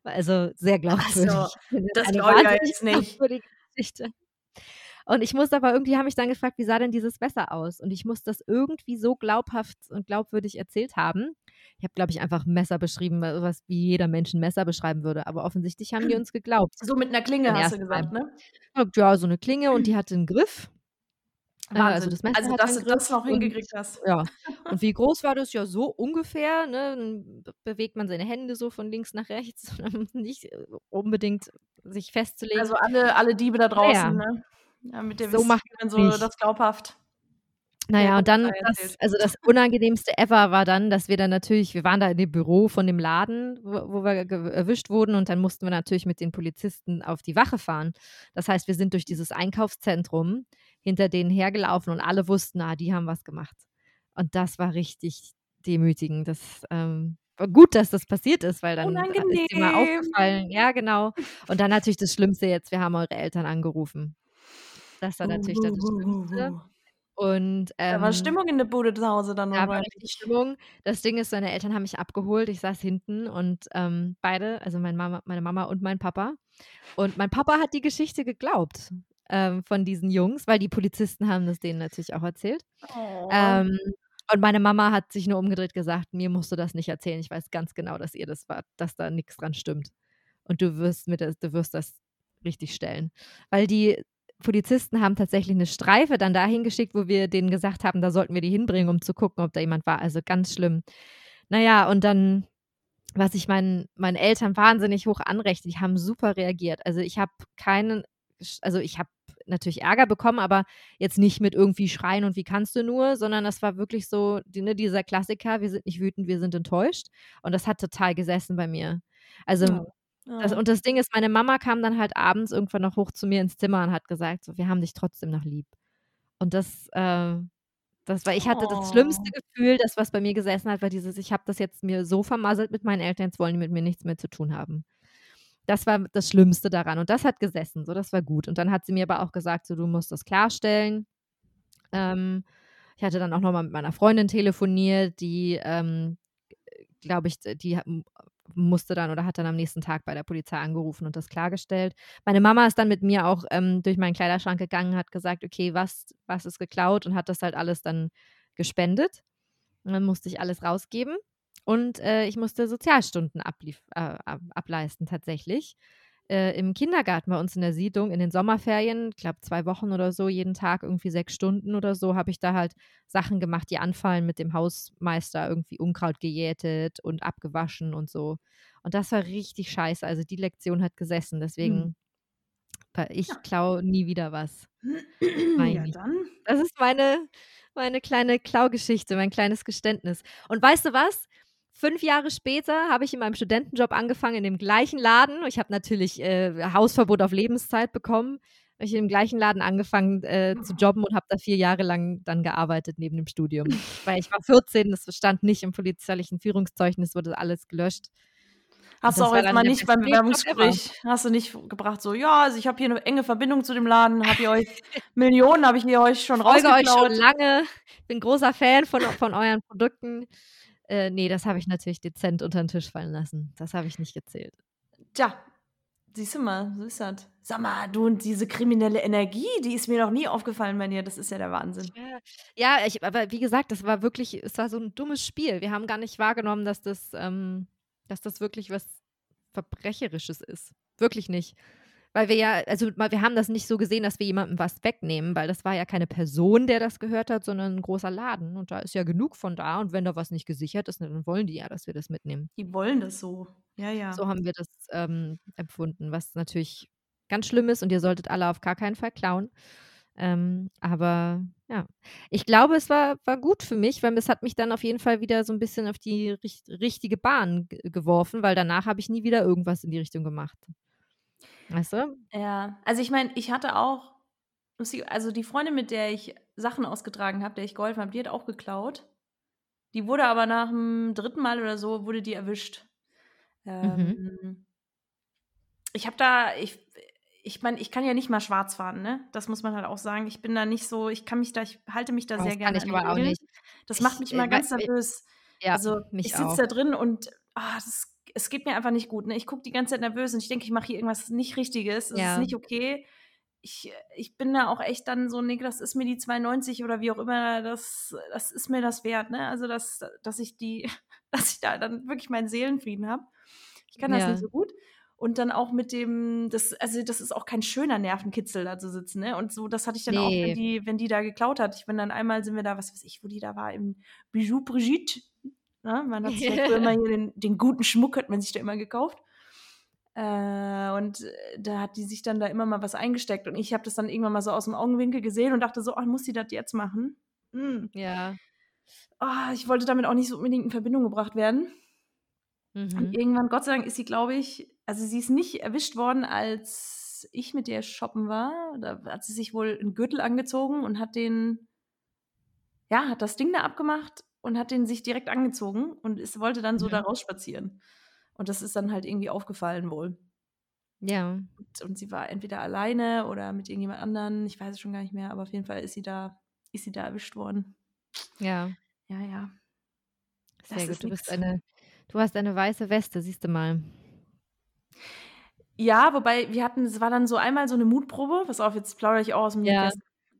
Also sehr glaubwürdig. Also, das glaube ich jetzt nicht. Geschichte. Und ich muss aber irgendwie, haben mich dann gefragt, wie sah denn dieses Messer aus? Und ich muss das irgendwie so glaubhaft und glaubwürdig erzählt haben. Ich habe, glaube ich, einfach Messer beschrieben, was wie jeder Mensch ein Messer beschreiben würde. Aber offensichtlich haben die uns geglaubt. So mit einer Klinge hast du gesagt, ne? Ja, so eine Klinge und die hatte einen Griff. Äh, also, das Messer also dass du das noch hingekriegt hast. Ja. Und wie groß war das? Ja, so ungefähr. Ne? Dann bewegt man seine Hände so von links nach rechts, nicht äh, unbedingt sich festzulegen. Also alle, alle Diebe da draußen, ja. ne? Ja, mit der so macht man so das glaubhaft. Naja, und dann, das, also das Unangenehmste ever war dann, dass wir dann natürlich, wir waren da in dem Büro von dem Laden, wo, wo wir erwischt wurden und dann mussten wir natürlich mit den Polizisten auf die Wache fahren. Das heißt, wir sind durch dieses Einkaufszentrum hinter denen hergelaufen und alle wussten, ah, die haben was gemacht. Und das war richtig demütigend. Das ähm, war gut, dass das passiert ist, weil dann Unangenehm. ist dir mal aufgefallen. Ja, genau. Und dann natürlich das Schlimmste jetzt, wir haben eure Eltern angerufen. Das war natürlich uh, das Schlimmste. Und ähm, da war ähm, Stimmung in der Bude zu Hause dann. Da war richtig Stimmung. Das Ding ist, meine Eltern haben mich abgeholt. Ich saß hinten und ähm, beide, also meine Mama, meine Mama und mein Papa. Und mein Papa hat die Geschichte geglaubt ähm, von diesen Jungs, weil die Polizisten haben das denen natürlich auch erzählt. Oh. Ähm, und meine Mama hat sich nur umgedreht gesagt, mir musst du das nicht erzählen. Ich weiß ganz genau, dass ihr das war, dass da nichts dran stimmt. und du wirst, mit das, du wirst das richtig stellen. Weil die Polizisten haben tatsächlich eine Streife dann dahin geschickt, wo wir denen gesagt haben, da sollten wir die hinbringen, um zu gucken, ob da jemand war. Also ganz schlimm. Naja, und dann, was ich meinen, meinen Eltern wahnsinnig hoch anrechte, die haben super reagiert. Also ich habe keinen, also ich habe natürlich Ärger bekommen, aber jetzt nicht mit irgendwie schreien und wie kannst du nur, sondern das war wirklich so, ne, dieser Klassiker, wir sind nicht wütend, wir sind enttäuscht. Und das hat total gesessen bei mir. Also ja. Das, und das Ding ist, meine Mama kam dann halt abends irgendwann noch hoch zu mir ins Zimmer und hat gesagt, so, wir haben dich trotzdem noch lieb. Und das, äh, das war, ich hatte das schlimmste oh. Gefühl, das, was bei mir gesessen hat, war dieses, ich habe das jetzt mir so vermasselt mit meinen Eltern, jetzt wollen die mit mir nichts mehr zu tun haben. Das war das Schlimmste daran. Und das hat gesessen, so, das war gut. Und dann hat sie mir aber auch gesagt, so, du musst das klarstellen. Ähm, ich hatte dann auch nochmal mit meiner Freundin telefoniert, die, ähm, glaube ich, die musste dann oder hat dann am nächsten Tag bei der Polizei angerufen und das klargestellt. Meine Mama ist dann mit mir auch ähm, durch meinen Kleiderschrank gegangen, hat gesagt, okay, was, was ist geklaut und hat das halt alles dann gespendet. Und dann musste ich alles rausgeben und äh, ich musste Sozialstunden ablief, äh, ableisten tatsächlich äh, im Kindergarten bei uns in der Siedlung in den Sommerferien, ich glaube zwei Wochen oder so, jeden Tag irgendwie sechs Stunden oder so, habe ich da halt Sachen gemacht, die anfallen mit dem Hausmeister, irgendwie Unkraut gejätet und abgewaschen und so. Und das war richtig scheiße. Also die Lektion hat gesessen. Deswegen, hm. ich ja. klaue nie wieder was. ja, dann. Das ist meine, meine kleine Klaugeschichte, mein kleines Geständnis. Und weißt du was? Fünf Jahre später habe ich in meinem Studentenjob angefangen in dem gleichen Laden. Ich habe natürlich äh, Hausverbot auf Lebenszeit bekommen. Habe ich im gleichen Laden angefangen äh, zu jobben und habe da vier Jahre lang dann gearbeitet neben dem Studium. Weil ich war 14, das stand nicht im polizeilichen Führungszeugnis, wurde alles gelöscht. Hast du auch jetzt mal nicht beim Bewerbungsgespräch, hast du nicht gebracht, so, ja, also ich habe hier eine enge Verbindung zu dem Laden, habe ich euch Millionen, habe ich hier euch schon rausgeklaut. Ich euch schon lange, bin großer Fan von, von euren Produkten. Äh, nee, das habe ich natürlich dezent unter den Tisch fallen lassen. Das habe ich nicht gezählt. Tja, siehst du mal, so ist das. Sag mal, du und diese kriminelle Energie, die ist mir noch nie aufgefallen bei dir. Das ist ja der Wahnsinn. Ja, ich, aber wie gesagt, das war wirklich, es war so ein dummes Spiel. Wir haben gar nicht wahrgenommen, dass das, ähm, dass das wirklich was Verbrecherisches ist. Wirklich nicht. Weil wir ja, also wir haben das nicht so gesehen, dass wir jemandem was wegnehmen, weil das war ja keine Person, der das gehört hat, sondern ein großer Laden. Und da ist ja genug von da. Und wenn da was nicht gesichert ist, dann wollen die ja, dass wir das mitnehmen. Die wollen das so. Ja, ja. So haben wir das ähm, empfunden, was natürlich ganz schlimm ist und ihr solltet alle auf gar keinen Fall klauen. Ähm, aber ja, ich glaube, es war, war gut für mich, weil es hat mich dann auf jeden Fall wieder so ein bisschen auf die richt richtige Bahn geworfen, weil danach habe ich nie wieder irgendwas in die Richtung gemacht. Weißt du? Ja, also ich meine, ich hatte auch, also die Freundin, mit der ich Sachen ausgetragen habe, der ich geholfen habe, die hat auch geklaut. Die wurde aber nach dem dritten Mal oder so, wurde die erwischt. Mhm. Ähm, ich habe da, ich, ich meine, ich kann ja nicht mal schwarz fahren, ne? Das muss man halt auch sagen. Ich bin da nicht so, ich kann mich da, ich halte mich da das sehr gerne. Kann ich aber auch nicht. Das macht mich immer ganz nervös. Ja, also ich sitze da drin und ah, das es geht mir einfach nicht gut. Ne? Ich gucke die ganze Zeit nervös und ich denke, ich mache hier irgendwas nicht Richtiges. Das ja. ist nicht okay. Ich, ich bin da auch echt dann so, nee, das ist mir die 92 oder wie auch immer, das, das ist mir das wert, ne? Also, dass, dass ich die, dass ich da dann wirklich meinen Seelenfrieden habe. Ich kann das ja. nicht so gut. Und dann auch mit dem, das, also das ist auch kein schöner Nervenkitzel da zu sitzen, ne? Und so, das hatte ich dann nee. auch, wenn die, wenn die da geklaut hat. Ich bin dann einmal sind wir da, was weiß ich, wo die da war, im Bijou Brigitte Ne? Man hat sich ja immer hier den, den, guten Schmuck hat man sich da immer gekauft. Äh, und äh, da hat die sich dann da immer mal was eingesteckt. Und ich habe das dann irgendwann mal so aus dem Augenwinkel gesehen und dachte so, oh, muss sie das jetzt machen? Mhm. Ja. Oh, ich wollte damit auch nicht so unbedingt in Verbindung gebracht werden. Mhm. Und irgendwann, Gott sei Dank, ist sie, glaube ich, also sie ist nicht erwischt worden, als ich mit der shoppen war. Da hat sie sich wohl einen Gürtel angezogen und hat den, ja, hat das Ding da abgemacht und hat den sich direkt angezogen und ist, wollte dann so ja. da rausspazieren. Und das ist dann halt irgendwie aufgefallen wohl. Ja. Und, und, sie war entweder alleine oder mit irgendjemand anderen, ich weiß es schon gar nicht mehr, aber auf jeden Fall ist sie da, ist sie da erwischt worden. Ja. Ja, ja. Sehr das gut. Du bist eine, du hast eine weiße Weste, siehst du mal. Ja, wobei wir hatten, es war dann so einmal so eine Mutprobe. Pass auf, jetzt plaudere ich auch aus dem ja.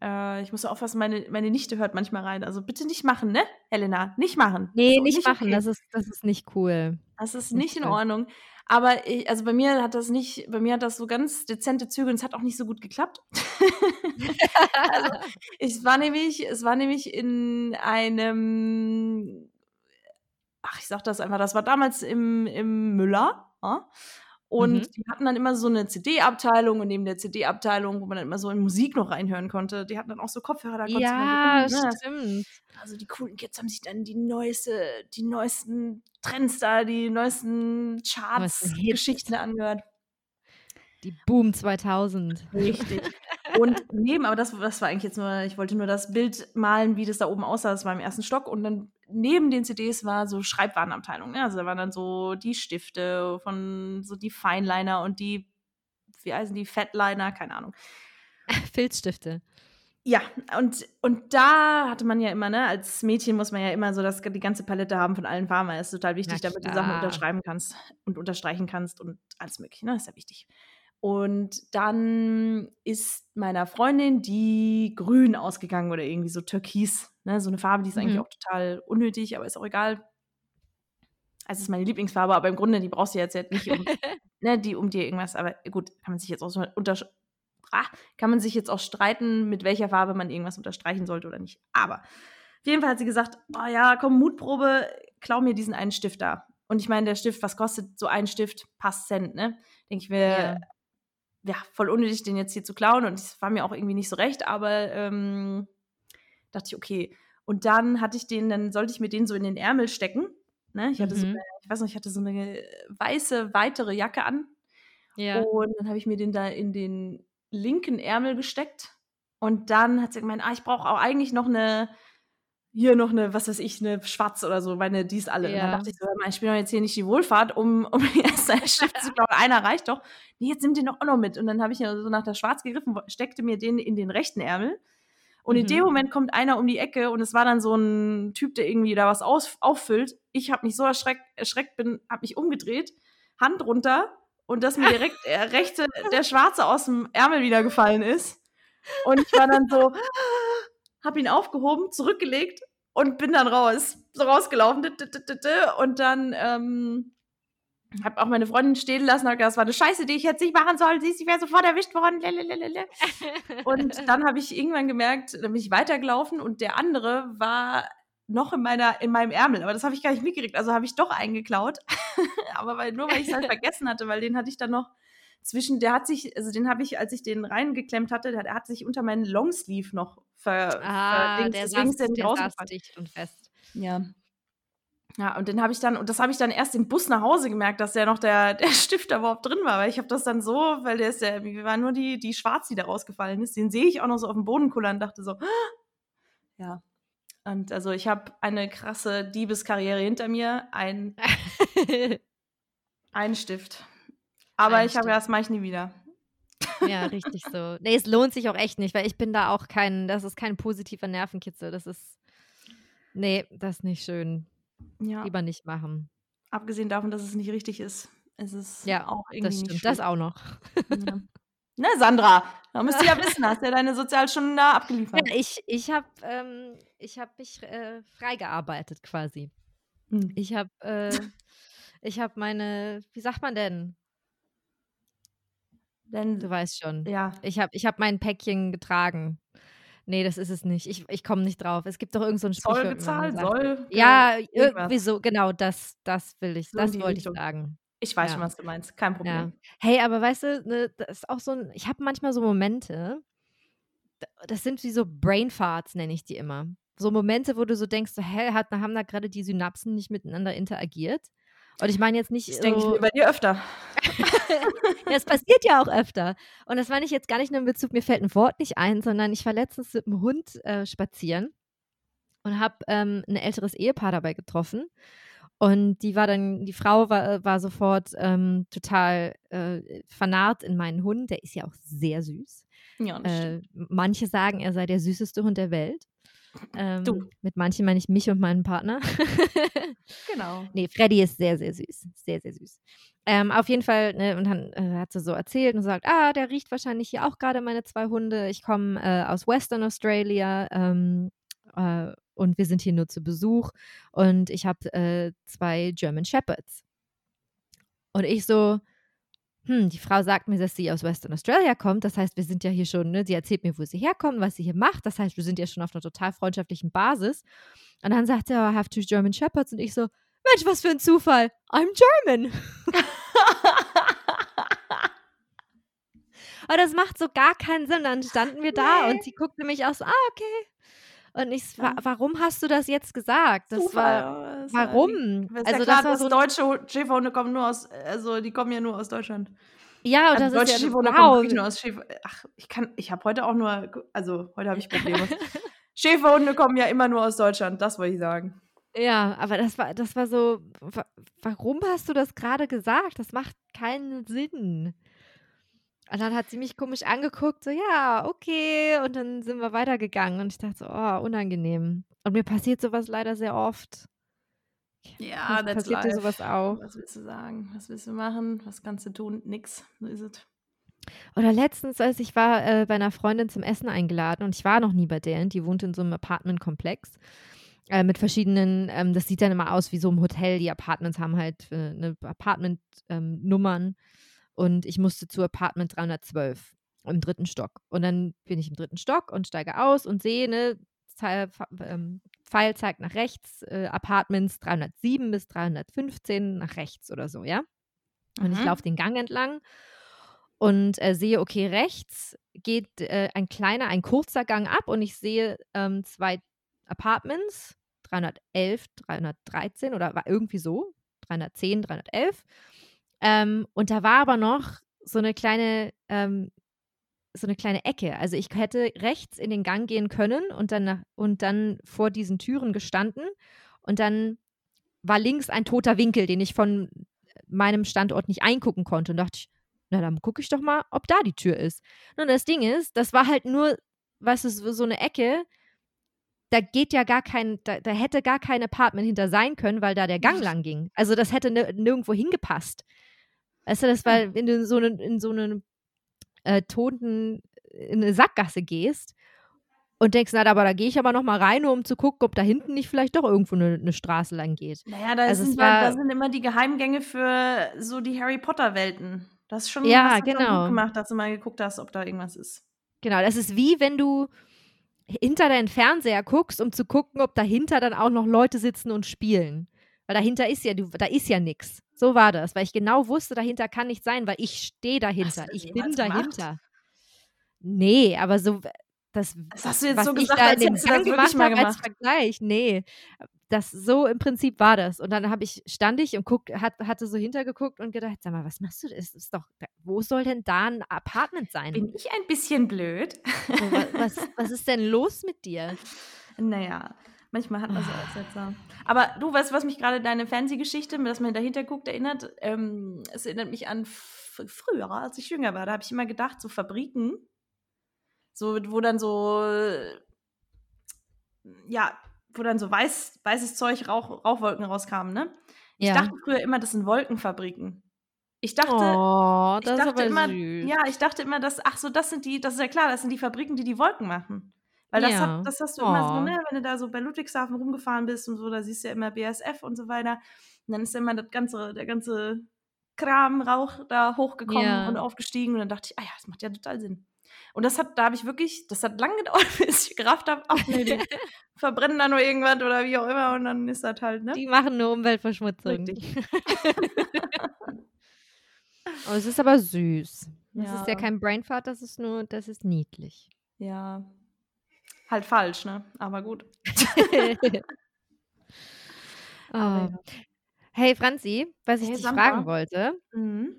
Äh, ich muss aufpassen, meine, meine Nichte hört manchmal rein. Also bitte nicht machen, ne, Helena? Nicht machen. Nee, so, nicht, nicht, machen. Okay. Das, ist, das ist nicht cool. Das ist nicht in Ordnung. Aber ich, also bei mir hat das nicht, bei mir hat das so ganz dezente Züge und es hat auch nicht so gut geklappt. also, ich war nämlich, es war nämlich in einem, ach, ich sag das einfach, das war damals im, im Müller. Ja? Und mhm. die hatten dann immer so eine CD-Abteilung und neben der CD-Abteilung, wo man dann immer so in Musik noch reinhören konnte, die hatten dann auch so Kopfhörer. Da ja, gucken, ne? stimmt. Also die coolen Kids haben sich dann die neueste, die neuesten Trends da, die neuesten Charts, Geschichten angehört. Die Boom 2000. Richtig. Und neben, aber das, das war eigentlich jetzt nur, ich wollte nur das Bild malen, wie das da oben aussah. Das war im ersten Stock. Und dann neben den CDs war so Schreibwarenabteilung. Ne? Also da waren dann so die Stifte von so die Fineliner und die, wie heißen die, Fatliner, keine Ahnung. Filzstifte. Ja, und, und da hatte man ja immer, ne, als Mädchen muss man ja immer so das, die ganze Palette haben von allen Farben. Das ist total wichtig, damit du Sachen unterschreiben kannst und unterstreichen kannst und alles mögliche, ne? Das ist ja wichtig. Und dann ist meiner Freundin die grün ausgegangen oder irgendwie so türkis. Ne? So eine Farbe, die ist mhm. eigentlich auch total unnötig, aber ist auch egal. Also ist meine Lieblingsfarbe, aber im Grunde, die brauchst du jetzt nicht, um, ne, die, um dir irgendwas, aber gut, kann man sich jetzt auch so unter, ah, kann man sich jetzt auch streiten, mit welcher Farbe man irgendwas unterstreichen sollte oder nicht. Aber auf jeden Fall hat sie gesagt, oh ja, komm, Mutprobe, klau mir diesen einen Stift da. Und ich meine, der Stift, was kostet so ein Stift? Passt Cent, ne? Denke ich mir, ja ja, voll unnötig, den jetzt hier zu klauen. Und es war mir auch irgendwie nicht so recht, aber ähm, dachte ich, okay. Und dann hatte ich den, dann sollte ich mir den so in den Ärmel stecken. Ne? Ich hatte mhm. so eine, ich weiß noch, ich hatte so eine weiße, weitere Jacke an. Ja. Und dann habe ich mir den da in den linken Ärmel gesteckt. Und dann hat sie gemeint, ah, ich brauche auch eigentlich noch eine, hier noch eine, was weiß ich, eine schwarze oder so, meine, die ist alle. Ja. Und dann dachte ich so, ich bin doch jetzt hier nicht die Wohlfahrt, um, um erst eine Stift zu klauen. Einer reicht doch. Nee, jetzt nimm den doch auch noch mit. Und dann habe ich so nach der Schwarz gegriffen, steckte mir den in den rechten Ärmel. Und mhm. in dem mhm. Moment kommt einer um die Ecke und es war dann so ein Typ, der irgendwie da was aus, auffüllt. Ich habe mich so erschreckt, erschreckt bin, habe mich umgedreht, Hand runter und dass mir direkt der rechte, der Schwarze aus dem Ärmel wieder gefallen ist. Und ich war dann so, habe ihn aufgehoben, zurückgelegt und bin dann raus, so rausgelaufen. Und dann ähm, habe auch meine Freundin stehen lassen und gesagt, das war eine Scheiße, die ich jetzt nicht machen soll. Sie ist, ich wäre sofort erwischt worden. und dann habe ich irgendwann gemerkt, dann bin ich weitergelaufen und der andere war noch in meiner in meinem Ärmel, aber das habe ich gar nicht mitgekriegt. Also habe ich doch eingeklaut, aber weil nur weil ich es halt vergessen hatte, weil den hatte ich dann noch zwischen, der hat sich, also den habe ich, als ich den reingeklemmt hatte, der hat sich unter meinen Longsleeve noch ver, ah, ver der deswegen saß, ist der, der saß dicht und fest. Ja. Ja, und den habe ich dann, und das habe ich dann erst im Bus nach Hause gemerkt, dass der noch der, der Stift da überhaupt drin war, weil ich habe das dann so, weil der ist ja, wir waren nur die, die Schwarz, die da rausgefallen ist, den sehe ich auch noch so auf dem Boden kullern und dachte so, ja. Und also ich habe eine krasse Diebeskarriere hinter mir, ein, ein Stift. Aber ich habe das mache ich nie wieder. Ja, richtig so. Nee, es lohnt sich auch echt nicht, weil ich bin da auch kein, das ist kein positiver Nervenkitzel. Das ist, nee, das ist nicht schön. Ja. Lieber nicht machen. Abgesehen davon, dass es nicht richtig ist, ist es ja, auch irgendwie das stimmt. nicht Das auch noch. Ja. Ne, Sandra, da müsst ihr ja wissen, hast ja deine Sozialstunden da abgeliefert. Ja, ich, ich habe ähm, hab mich äh, freigearbeitet quasi. Hm. Ich habe äh, hab meine, wie sagt man denn? Denn, du weißt schon. Ja. Ich habe ich hab mein Päckchen getragen. Nee, das ist es nicht. Ich, ich komme nicht drauf. Es gibt doch irgend so ein Sprichwort. Soll gezahlt, soll. Ja, irgendwie so, genau, das, das will ich, so das wollte ich sagen. Ich weiß ja. schon, was du meinst. Kein Problem. Ja. Hey, aber weißt du, ne, das ist auch so ein, ich habe manchmal so Momente, das sind wie so Brainfarts, nenne ich die immer. So Momente, wo du so denkst, so, hä, hat, haben da gerade die Synapsen nicht miteinander interagiert? Und ich meine jetzt nicht. Das so, denke ich mir bei dir öfter. ja, es passiert ja auch öfter. Und das meine ich jetzt gar nicht nur in Bezug, mir fällt ein Wort nicht ein, sondern ich war letztens mit einem Hund äh, spazieren und habe ähm, ein älteres Ehepaar dabei getroffen. Und die war dann, die Frau war, war sofort ähm, total äh, vernarrt in meinen Hund. Der ist ja auch sehr süß. Ja, äh, manche sagen, er sei der süßeste Hund der Welt. Ähm, du. Mit manchen meine ich mich und meinen Partner. genau. Nee, Freddy ist sehr, sehr süß. Sehr, sehr süß. Ähm, auf jeden Fall, ne, und dann äh, hat sie so erzählt und sagt, ah, der riecht wahrscheinlich hier auch gerade meine zwei Hunde. Ich komme äh, aus Western Australia ähm, äh, und wir sind hier nur zu Besuch und ich habe äh, zwei German Shepherds. Und ich so, hm, die Frau sagt mir, dass sie aus Western Australia kommt. Das heißt, wir sind ja hier schon, ne? Sie erzählt mir, wo sie herkommt, was sie hier macht. Das heißt, wir sind ja schon auf einer total freundschaftlichen Basis. Und dann sagt sie, oh, I have two German Shepherds. Und ich so, Mensch, was für ein Zufall. I'm German. Aber das macht so gar keinen Sinn. Dann standen wir da nee. und sie guckte mich aus, ah, okay. Und ich, wa warum hast du das jetzt gesagt? Das Zufall, war, das warum? War, also ja klar, das war so deutsche Schäferhunde kommen nur aus, also die kommen ja nur aus Deutschland. Ja, und also das deutsche ist ja Schäferhunde wow. kommen nur aus Schäfer. Ach, ich kann, ich habe heute auch nur, also heute habe ich Probleme. Schäferhunde kommen ja immer nur aus Deutschland, das wollte ich sagen. Ja, aber das war, das war so, warum hast du das gerade gesagt? Das macht keinen Sinn. Und dann hat sie mich komisch angeguckt, so, ja, okay. Und dann sind wir weitergegangen. Und ich dachte so, oh, unangenehm. Und mir passiert sowas leider sehr oft. Ja, das passiert dir sowas auch. Was willst du sagen? Was willst du machen? Was kannst du tun? Nix. So ist es. Oder letztens, als ich war äh, bei einer Freundin zum Essen eingeladen und ich war noch nie bei der, die wohnt in so einem Apartmentkomplex äh, mit verschiedenen, ähm, das sieht dann immer aus wie so ein Hotel. Die Apartments haben halt äh, eine Apartment-Nummern. Ähm, und ich musste zu Apartment 312 im dritten Stock. Und dann bin ich im dritten Stock und steige aus und sehe, ne, ähm, Pfeil zeigt nach rechts, äh, Apartments 307 bis 315 nach rechts oder so, ja. Und mhm. ich laufe den Gang entlang und äh, sehe, okay, rechts geht äh, ein kleiner, ein kurzer Gang ab und ich sehe ähm, zwei Apartments, 311, 313 oder war irgendwie so, 310, 311. Ähm, und da war aber noch so eine kleine, ähm, so eine kleine Ecke. Also ich hätte rechts in den Gang gehen können und dann, nach, und dann vor diesen Türen gestanden. Und dann war links ein toter Winkel, den ich von meinem Standort nicht eingucken konnte. Und dachte ich, na dann gucke ich doch mal, ob da die Tür ist. Und das Ding ist, das war halt nur, was ist so eine Ecke, da geht ja gar kein, da, da, hätte gar kein Apartment hinter sein können, weil da der Gang lang ging. Also das hätte nirgendwo hingepasst. Weißt du, das war, wenn du in so einen, in so einen äh, toten, in eine Sackgasse gehst und denkst, na, aber da gehe ich aber noch mal rein, nur um zu gucken, ob da hinten nicht vielleicht doch irgendwo eine, eine Straße lang geht. Naja, da, also sind, war, da sind immer die Geheimgänge für so die Harry Potter-Welten. Das ist schon, ja, genau. gut gemacht, dass du mal geguckt hast, ob da irgendwas ist. Genau, das ist wie wenn du hinter deinen Fernseher guckst, um zu gucken, ob dahinter dann auch noch Leute sitzen und spielen. Weil dahinter ist ja, da ist ja nichts. So war das, weil ich genau wusste, dahinter kann nicht sein, weil ich stehe dahinter. Ich bin dahinter. Gemacht? Nee, aber so, das, das hast du jetzt so gesagt, als hättest du das wirklich mal gemacht. Als Vergleich, nee. Das, so im Prinzip war das. Und dann habe ich, stand ich und guck, hat, hatte so hintergeguckt und gedacht, sag mal, was machst du? Das ist doch, wo soll denn da ein Apartment sein? Bin ich ein bisschen blöd? So, was, was ist denn los mit dir? Naja, Manchmal hat man so Aussetzer. Aber du, weißt was mich gerade deine Fernsehgeschichte, dass man dahinter guckt, erinnert? Ähm, es erinnert mich an früher, als ich jünger war. Da habe ich immer gedacht, so Fabriken, so, wo dann so, ja, wo dann so weiß, weißes Zeug, Rauch, Rauchwolken rauskamen, ne? Ich ja. dachte früher immer, das sind Wolkenfabriken. Ich dachte, oh, ich dachte immer, süß. ja, ich dachte immer, dass, ach so, das sind die, das ist ja klar, das sind die Fabriken, die die Wolken machen. Weil das, ja. hat, das hast du oh. immer so, ne, wenn du da so bei Ludwigshafen rumgefahren bist und so, da siehst du ja immer BSF und so weiter. Und dann ist ja immer das ganze, der ganze Kram, Rauch da hochgekommen ja. und aufgestiegen. Und dann dachte ich, ah ja, das macht ja total Sinn. Und das hat, da habe ich wirklich, das hat lange gedauert, bis ich gerafft habe, ach nee, die verbrennen da nur irgendwas oder wie auch immer und dann ist das halt, ne? Die machen nur Umweltverschmutzung. oh, es ist aber süß. Das ja. ist ja kein Brainfart, das ist nur, das ist niedlich. Ja, Halt falsch, ne? Aber gut. oh. Hey Franzi, was ich hey, dich Sandra. fragen wollte, mhm.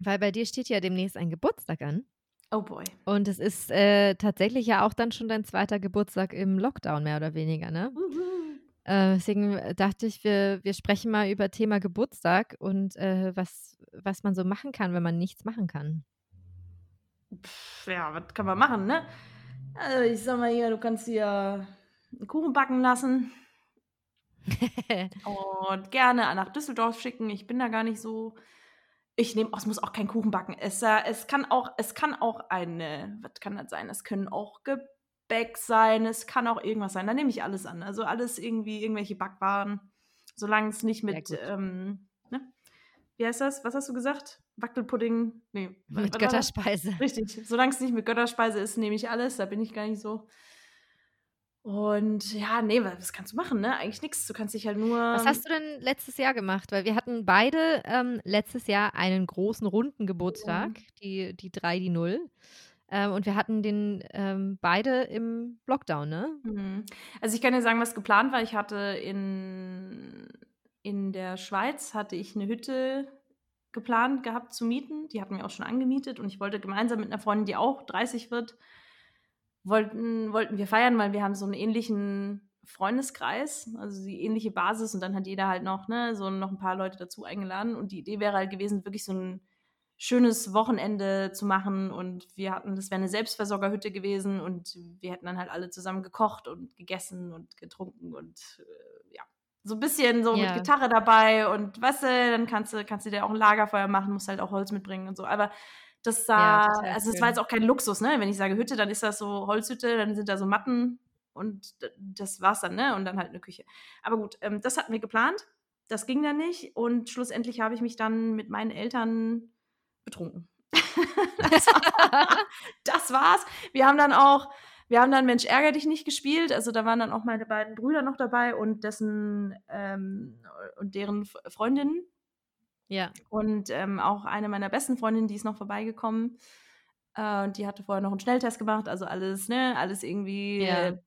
weil bei dir steht ja demnächst ein Geburtstag an. Oh boy. Und es ist äh, tatsächlich ja auch dann schon dein zweiter Geburtstag im Lockdown, mehr oder weniger, ne? Mhm. Äh, deswegen dachte ich, wir, wir sprechen mal über Thema Geburtstag und äh, was, was man so machen kann, wenn man nichts machen kann. Pff, ja, was kann man machen, ne? Also ich sag mal hier, du kannst dir einen Kuchen backen lassen. und gerne nach Düsseldorf schicken. Ich bin da gar nicht so. Ich nehme, oh, es muss auch kein Kuchen backen. Es, äh, es kann auch, es kann auch eine, was kann das sein? Es können auch Gebäck sein, es kann auch irgendwas sein. Da nehme ich alles an. Also alles irgendwie, irgendwelche Backwaren. Solange es nicht mit, ähm, ne? wie heißt das? Was hast du gesagt? Wackelpudding? Nee. Mit Götterspeise. Richtig. Solange es nicht mit Götterspeise ist, nehme ich alles. Da bin ich gar nicht so. Und ja, nee, was kannst du machen, ne? Eigentlich nichts. Du kannst dich halt nur. Was hast du denn letztes Jahr gemacht? Weil wir hatten beide ähm, letztes Jahr einen großen runden Geburtstag, mhm. die, die drei, die null. Ähm, und wir hatten den ähm, beide im Lockdown, ne? Mhm. Also ich kann dir sagen, was geplant war. Ich hatte in, in der Schweiz hatte ich eine Hütte geplant gehabt zu mieten. Die hatten wir auch schon angemietet und ich wollte gemeinsam mit einer Freundin, die auch 30 wird, wollten, wollten wir feiern, weil wir haben so einen ähnlichen Freundeskreis, also die ähnliche Basis und dann hat jeder halt noch, ne, so noch ein paar Leute dazu eingeladen und die Idee wäre halt gewesen, wirklich so ein schönes Wochenende zu machen und wir hatten, das wäre eine Selbstversorgerhütte gewesen und wir hätten dann halt alle zusammen gekocht und gegessen und getrunken und äh, so ein bisschen so ja. mit Gitarre dabei und weißt du, dann kannst du, kannst du dir auch ein Lagerfeuer machen, musst halt auch Holz mitbringen und so, aber das sah, ja, also es war jetzt auch kein Luxus, ne? Wenn ich sage Hütte, dann ist das so Holzhütte, dann sind da so Matten und das war's dann, ne? Und dann halt eine Küche. Aber gut, ähm, das hatten wir geplant. Das ging dann nicht und schlussendlich habe ich mich dann mit meinen Eltern betrunken. das, war, das war's. Wir haben dann auch, wir haben dann Mensch ärger dich nicht gespielt. Also da waren dann auch meine beiden Brüder noch dabei und dessen ähm, und deren Freundinnen. Ja. Und ähm, auch eine meiner besten Freundinnen, die ist noch vorbeigekommen. Äh, und die hatte vorher noch einen Schnelltest gemacht, also alles, ne, alles irgendwie ja. äh,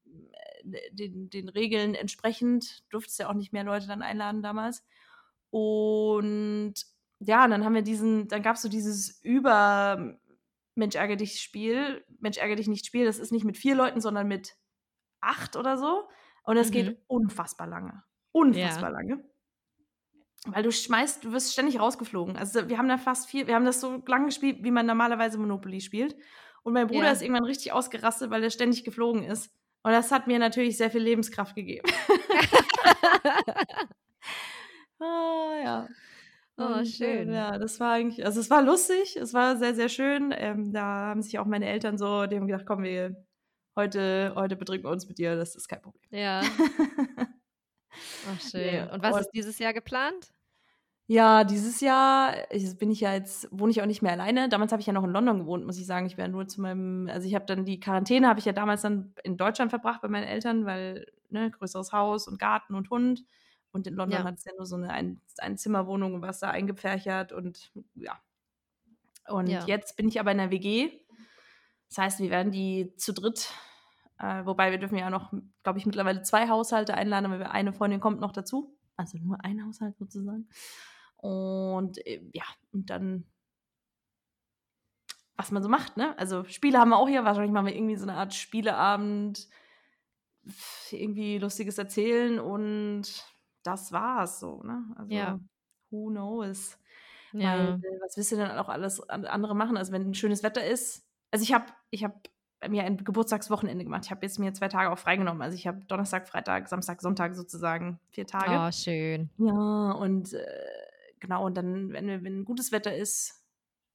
den, den Regeln entsprechend. Durfte es ja auch nicht mehr Leute dann einladen damals. Und ja, und dann haben wir diesen, dann gab es so dieses Über Mensch ärgere dich Spiel, Mensch ärgere dich nicht Spiel, das ist nicht mit vier Leuten, sondern mit acht oder so. Und es mhm. geht unfassbar lange. Unfassbar ja. lange. Weil du schmeißt, du wirst ständig rausgeflogen. Also wir haben da fast viel, wir haben das so lange gespielt, wie man normalerweise Monopoly spielt. Und mein Bruder ja. ist irgendwann richtig ausgerastet, weil er ständig geflogen ist. Und das hat mir natürlich sehr viel Lebenskraft gegeben. oh, ja. Oh, und, schön. Äh, ja, das war eigentlich, also es war lustig, es war sehr, sehr schön. Ähm, da haben sich auch meine Eltern so, die haben gedacht, komm, wir heute, heute betrinken wir uns mit dir, das ist kein Problem. Ja. Ach, schön. Nee, und was und, ist dieses Jahr geplant? Ja, dieses Jahr ich, bin ich ja jetzt, wohne ich auch nicht mehr alleine. Damals habe ich ja noch in London gewohnt, muss ich sagen. Ich wäre nur zu meinem, also ich habe dann die Quarantäne, habe ich ja damals dann in Deutschland verbracht bei meinen Eltern, weil, ne, größeres Haus und Garten und Hund. Und in London ja. hat es ja nur so eine ein, Einzimmerwohnung und was da eingepferchert und ja. Und ja. jetzt bin ich aber in der WG. Das heißt, wir werden die zu dritt, äh, wobei wir dürfen ja noch, glaube ich, mittlerweile zwei Haushalte einladen, weil eine Freundin kommt noch dazu. Also nur ein Haushalt sozusagen. Und äh, ja, und dann, was man so macht, ne? Also Spiele haben wir auch hier. Wahrscheinlich machen wir irgendwie so eine Art Spieleabend, irgendwie lustiges Erzählen und das war's so, ne? Also, ja. who knows? Ja. Weil, äh, was willst du denn auch alles andere machen? Also, wenn ein schönes Wetter ist. Also, ich habe ich hab mir ein Geburtstagswochenende gemacht. Ich habe jetzt mir zwei Tage auch freigenommen. Also, ich habe Donnerstag, Freitag, Samstag, Sonntag sozusagen vier Tage. Oh, schön. Ja, und äh, genau, und dann, wenn, wir, wenn gutes Wetter ist,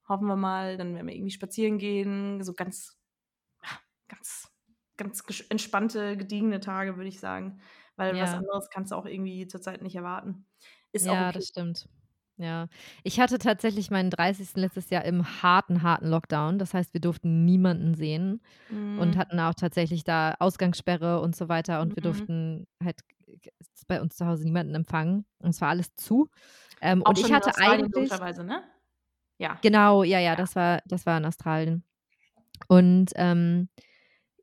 hoffen wir mal, dann werden wir irgendwie spazieren gehen. So ganz, ganz, ganz entspannte, gediegene Tage, würde ich sagen weil ja. was anderes kannst du auch irgendwie zurzeit nicht erwarten. Ist ja, okay. das stimmt. Ja, ich hatte tatsächlich meinen 30. letztes Jahr im harten, harten Lockdown. Das heißt, wir durften niemanden sehen mhm. und hatten auch tatsächlich da Ausgangssperre und so weiter. Und mhm. wir durften halt bei uns zu Hause niemanden empfangen. Und es war alles zu. Ähm, und ich hatte eigentlich. Ne? Ja. Genau, ja, ja, das war, das war in Australien. Und ähm,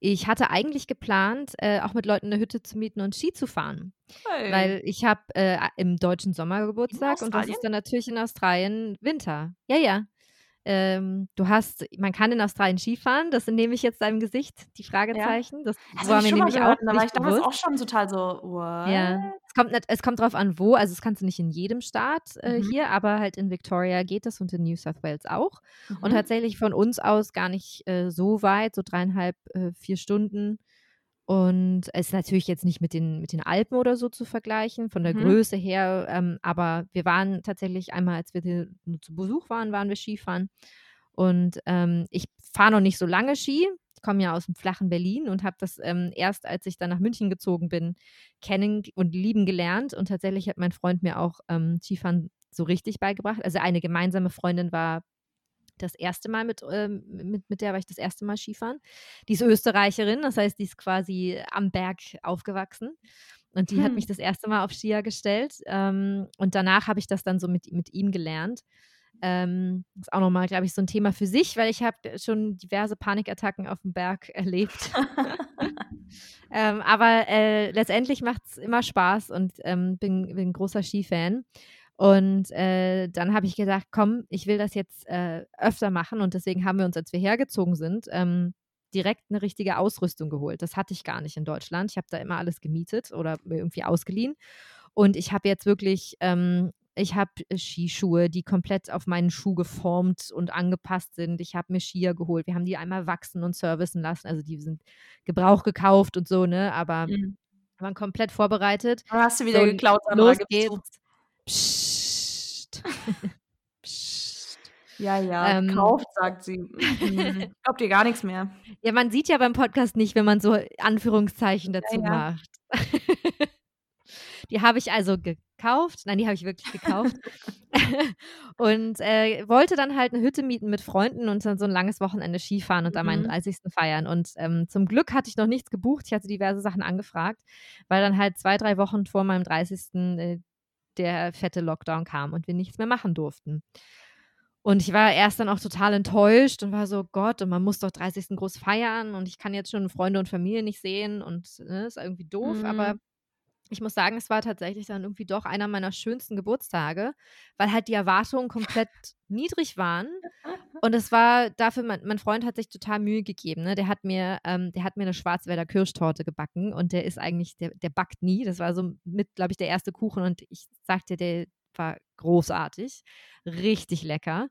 ich hatte eigentlich geplant, äh, auch mit Leuten eine Hütte zu mieten und Ski zu fahren. Hey. Weil ich habe äh, im deutschen Sommer Geburtstag und das ist dann natürlich in Australien Winter. Ja, ja. Ähm, du hast, man kann in Australien Skifahren, das nehme ich jetzt deinem Gesicht, die Fragezeichen. Ja. Das also war mir nämlich gehört, auch. Da war ich damals auch schon total so, what? Ja. Es kommt, nicht, es kommt drauf an, wo. Also, das kannst du nicht in jedem Staat äh, mhm. hier, aber halt in Victoria geht das und in New South Wales auch. Mhm. Und tatsächlich von uns aus gar nicht äh, so weit, so dreieinhalb, äh, vier Stunden. Und es ist natürlich jetzt nicht mit den, mit den Alpen oder so zu vergleichen, von der mhm. Größe her. Ähm, aber wir waren tatsächlich einmal, als wir hier nur zu Besuch waren, waren wir Skifahren. Und ähm, ich fahre noch nicht so lange Ski. Ich komme ja aus dem flachen Berlin und habe das ähm, erst, als ich dann nach München gezogen bin, kennen und lieben gelernt. Und tatsächlich hat mein Freund mir auch ähm, Skifahren so richtig beigebracht. Also eine gemeinsame Freundin war das erste Mal mit, ähm, mit, mit der war ich das erste Mal Skifahren. Die ist Österreicherin, das heißt, die ist quasi am Berg aufgewachsen. Und die hm. hat mich das erste Mal auf Skier gestellt. Ähm, und danach habe ich das dann so mit, mit ihm gelernt. Ähm, ist auch nochmal, glaube ich, so ein Thema für sich, weil ich habe schon diverse Panikattacken auf dem Berg erlebt. ähm, aber äh, letztendlich macht es immer Spaß und ähm, bin, bin ein großer Skifan. Und äh, dann habe ich gedacht, komm, ich will das jetzt äh, öfter machen. Und deswegen haben wir uns, als wir hergezogen sind, ähm, direkt eine richtige Ausrüstung geholt. Das hatte ich gar nicht in Deutschland. Ich habe da immer alles gemietet oder irgendwie ausgeliehen. Und ich habe jetzt wirklich, ähm, ich habe Skischuhe, die komplett auf meinen Schuh geformt und angepasst sind. Ich habe mir Skier geholt. Wir haben die einmal wachsen und servicen lassen. Also die sind Gebrauch gekauft und so, ne? Aber mhm. waren komplett vorbereitet. Hast du wieder so, geklaut, los geht's. Psst. Ja, ja, ähm, gekauft, sagt sie. Mhm. Glaubt ihr gar nichts mehr. Ja, man sieht ja beim Podcast nicht, wenn man so Anführungszeichen dazu ja, ja. macht. die habe ich also gekauft. Nein, die habe ich wirklich gekauft. und äh, wollte dann halt eine Hütte mieten mit Freunden und dann so ein langes Wochenende Skifahren und dann meinen 30. Mhm. feiern. Und ähm, zum Glück hatte ich noch nichts gebucht. Ich hatte diverse Sachen angefragt, weil dann halt zwei, drei Wochen vor meinem 30. Äh, der fette Lockdown kam und wir nichts mehr machen durften. Und ich war erst dann auch total enttäuscht und war so, Gott, und man muss doch 30. groß feiern und ich kann jetzt schon Freunde und Familie nicht sehen und ne, ist irgendwie doof. Mhm. Aber ich muss sagen, es war tatsächlich dann irgendwie doch einer meiner schönsten Geburtstage, weil halt die Erwartungen komplett niedrig waren. Und es war dafür, mein, mein, Freund hat sich total Mühe gegeben. Ne? Der hat mir, ähm, der hat mir eine Schwarzwälder Kirschtorte gebacken und der ist eigentlich, der, der backt nie. Das war so mit, glaube ich, der erste Kuchen und ich sagte, der war großartig, richtig lecker.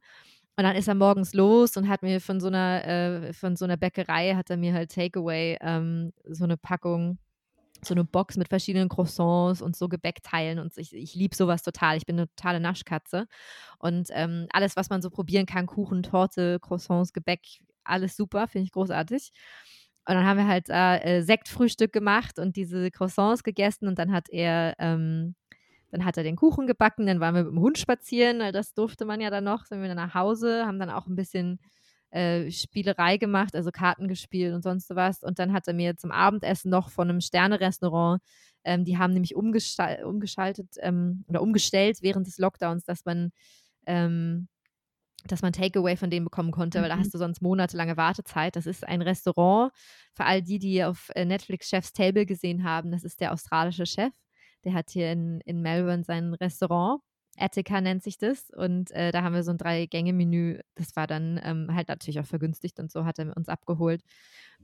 Und dann ist er morgens los und hat mir von so einer, äh, von so einer Bäckerei, hat er mir halt Takeaway ähm, so eine Packung so eine Box mit verschiedenen Croissants und so Gebäckteilen und ich, ich liebe sowas total. Ich bin eine totale Naschkatze und ähm, alles, was man so probieren kann, Kuchen, Torte, Croissants, Gebäck, alles super, finde ich großartig. Und dann haben wir halt äh, Sektfrühstück gemacht und diese Croissants gegessen und dann hat er ähm, dann hat er den Kuchen gebacken, dann waren wir mit dem Hund spazieren, das durfte man ja dann noch, sind wir dann nach Hause, haben dann auch ein bisschen äh, Spielerei gemacht, also Karten gespielt und sonst was. Und dann hat er mir zum Abendessen noch von einem Sterne-Restaurant, ähm, die haben nämlich umgeschaltet ähm, oder umgestellt während des Lockdowns, dass man ähm, dass man Takeaway von denen bekommen konnte, weil da hast mhm. du sonst monatelange Wartezeit. Das ist ein Restaurant für all die, die auf äh, Netflix Chef's Table gesehen haben. Das ist der australische Chef. Der hat hier in, in Melbourne sein Restaurant Attica nennt sich das. Und äh, da haben wir so ein Drei-Gänge-Menü. Das war dann ähm, halt natürlich auch vergünstigt und so hat er uns abgeholt,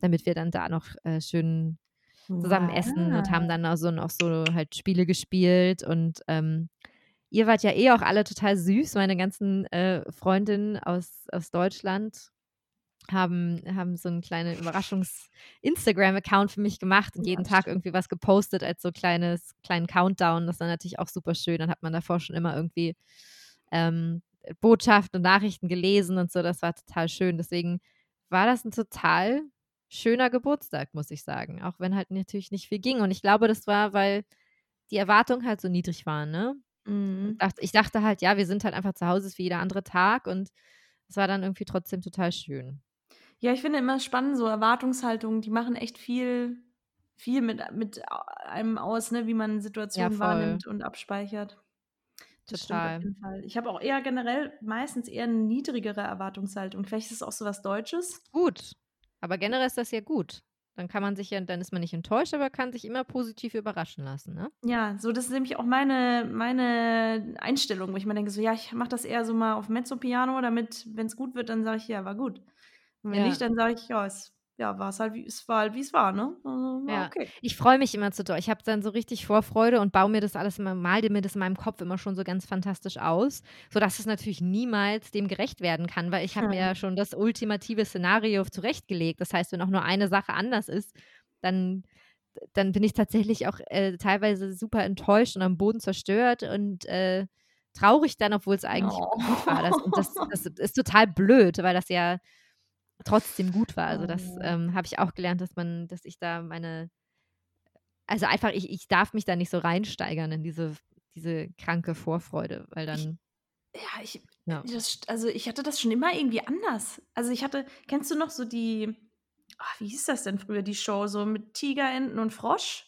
damit wir dann da noch äh, schön zusammen wow. essen und haben dann auch so, noch so halt Spiele gespielt. Und ähm, ihr wart ja eh auch alle total süß, meine ganzen äh, Freundinnen aus, aus Deutschland haben, haben so einen kleinen Überraschungs-Instagram-Account für mich gemacht und jeden Tag irgendwie was gepostet als so kleines, kleinen Countdown. Das war natürlich auch super schön. Dann hat man davor schon immer irgendwie ähm, Botschaften und Nachrichten gelesen und so. Das war total schön. Deswegen war das ein total schöner Geburtstag, muss ich sagen. Auch wenn halt natürlich nicht viel ging. Und ich glaube, das war, weil die Erwartungen halt so niedrig waren, ne? Mhm. Ich dachte halt, ja, wir sind halt einfach zu Hause, ist wie jeder andere Tag und es war dann irgendwie trotzdem total schön. Ja, ich finde immer spannend, so Erwartungshaltungen, die machen echt viel, viel mit, mit einem aus, ne, wie man Situationen ja, wahrnimmt und abspeichert. Das Total. Ich habe auch eher generell meistens eher eine niedrigere Erwartungshaltung. Vielleicht ist es auch so was Deutsches. Gut. Aber generell ist das ja gut. Dann kann man sich ja, dann ist man nicht enttäuscht, aber kann sich immer positiv überraschen lassen, ne? Ja, so das ist nämlich auch meine, meine Einstellung, wo ich mir denke, so ja, ich mache das eher so mal auf Mezzo-Piano, damit, wenn es gut wird, dann sage ich, ja, war gut. Und wenn ja. nicht, dann sage ich, ja, es ja, war es halt, wie es war, halt, wie es war, ne? Also, ja, okay. Ich freue mich immer zu doll. Ich habe dann so richtig Vorfreude und baue mir das alles immer, mal mir das in meinem Kopf immer schon so ganz fantastisch aus, sodass es natürlich niemals dem gerecht werden kann, weil ich habe hm. mir ja schon das ultimative Szenario zurechtgelegt. Das heißt, wenn auch nur eine Sache anders ist, dann, dann bin ich tatsächlich auch äh, teilweise super enttäuscht und am Boden zerstört und äh, traurig dann, obwohl es eigentlich oh. gut war. Das, das, das ist total blöd, weil das ja trotzdem gut war. Also das oh. ähm, habe ich auch gelernt, dass man, dass ich da meine, also einfach, ich, ich darf mich da nicht so reinsteigern in diese, diese kranke Vorfreude, weil dann. Ja, ich, ja. Das, also ich hatte das schon immer irgendwie anders. Also ich hatte, kennst du noch so die, ach, wie hieß das denn früher, die Show, so mit Tiger, Enten und Frosch?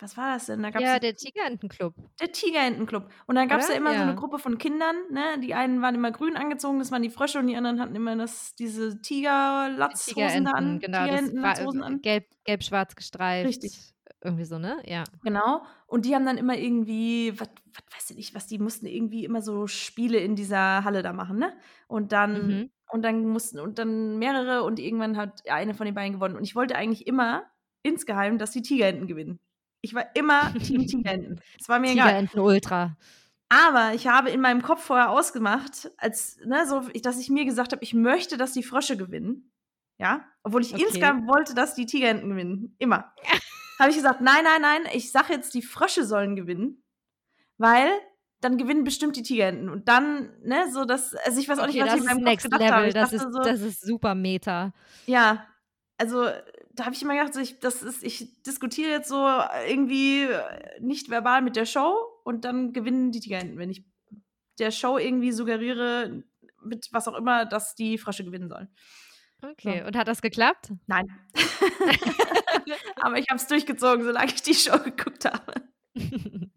Was war das denn? Da gab's ja, der Tigerentenclub. Der Tigerentenclub. Und dann gab es ja immer ja. so eine Gruppe von Kindern, ne? Die einen waren immer grün angezogen, das waren die Frösche, und die anderen hatten immer das, diese Tigerlatzhosen da an. Genau, Tigerenten an. Gelb, gelb-schwarz gestreift. Richtig. Irgendwie so, ne? Ja. Genau. Und die haben dann immer irgendwie, was weiß ich nicht, was die mussten irgendwie immer so Spiele in dieser Halle da machen, ne? Und dann, mhm. und dann mussten, und dann mehrere und irgendwann hat eine von den beiden gewonnen. Und ich wollte eigentlich immer insgeheim, dass die Tigerenten gewinnen. Ich war immer Team Tigerenten. Es war mir egal. Tigerenten Ultra. Aber ich habe in meinem Kopf vorher ausgemacht, als, ne, so, dass ich mir gesagt habe, ich möchte, dass die Frösche gewinnen. Ja, obwohl ich okay. insgesamt wollte, dass die Tigerenten gewinnen. Immer. habe ich gesagt, nein, nein, nein, ich sage jetzt, die Frösche sollen gewinnen, weil dann gewinnen bestimmt die Tigerenten. Und dann, ne, so dass, also ich weiß auch okay, nicht, was ich in meinem Kopf gedacht Level. habe. Das ist, so, das ist super Meta. Ja, also da habe ich immer gedacht, ich, das ist, ich diskutiere jetzt so irgendwie nicht verbal mit der Show und dann gewinnen die Tigerenten, wenn ich der Show irgendwie suggeriere, mit was auch immer, dass die Frösche gewinnen sollen. Okay, so. und hat das geklappt? Nein. Aber ich habe es durchgezogen, solange ich die Show geguckt habe.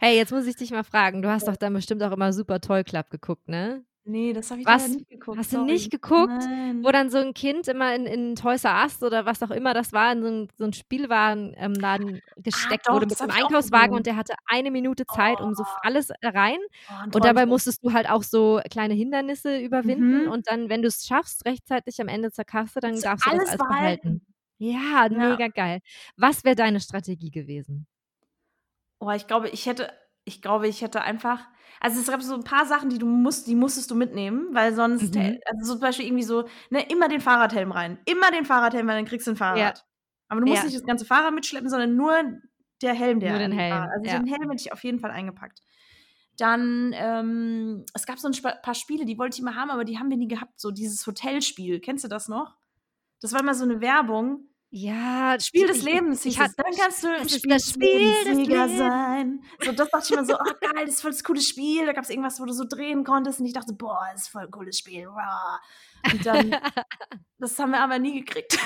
hey, jetzt muss ich dich mal fragen. Du hast doch dann bestimmt auch immer super Toll Club geguckt, ne? Nee, das habe ich was, nicht geguckt. Hast sorry. du nicht geguckt? Nein. Wo dann so ein Kind immer in, in Toys R Us oder was auch immer das war, in so ein, so ein Spielwarenladen ähm, gesteckt ah, doch, wurde mit einem Einkaufswagen und der hatte eine Minute Zeit, oh. um so oh. alles rein. Oh, und dabei musstest du halt auch so kleine Hindernisse überwinden. Mhm. Und dann, wenn du es schaffst, rechtzeitig am Ende zur Kasse, dann das darfst du das alles behalten. Ja, ja, mega geil. Was wäre deine Strategie gewesen? Oh, ich glaube, ich hätte, ich glaube, ich hätte einfach also es gab so ein paar Sachen, die du musst, die musstest du mitnehmen, weil sonst, mhm. also so zum Beispiel irgendwie so, ne, immer den Fahrradhelm rein. Immer den Fahrradhelm, weil dann kriegst du ein Fahrrad. Ja. Aber du musst ja. nicht das ganze Fahrrad mitschleppen, sondern nur der Helm, der. Nur den Helm. Fahrrad. Also ja. den Helm hätte ich auf jeden Fall eingepackt. Dann, ähm, es gab so ein paar Spiele, die wollte ich mal haben, aber die haben wir nie gehabt. So dieses Hotelspiel. Kennst du das noch? Das war immer so eine Werbung. Ja, Spiel des Lebens. Ich, dann kannst du ein Spiel, das Spiel des Lebens sein. So, das dachte ich mir so, oh geil, das ist voll das coole Spiel. Da gab es irgendwas, wo du so drehen konntest und ich dachte, boah, das ist voll ein cooles Spiel. Und dann, das haben wir aber nie gekriegt.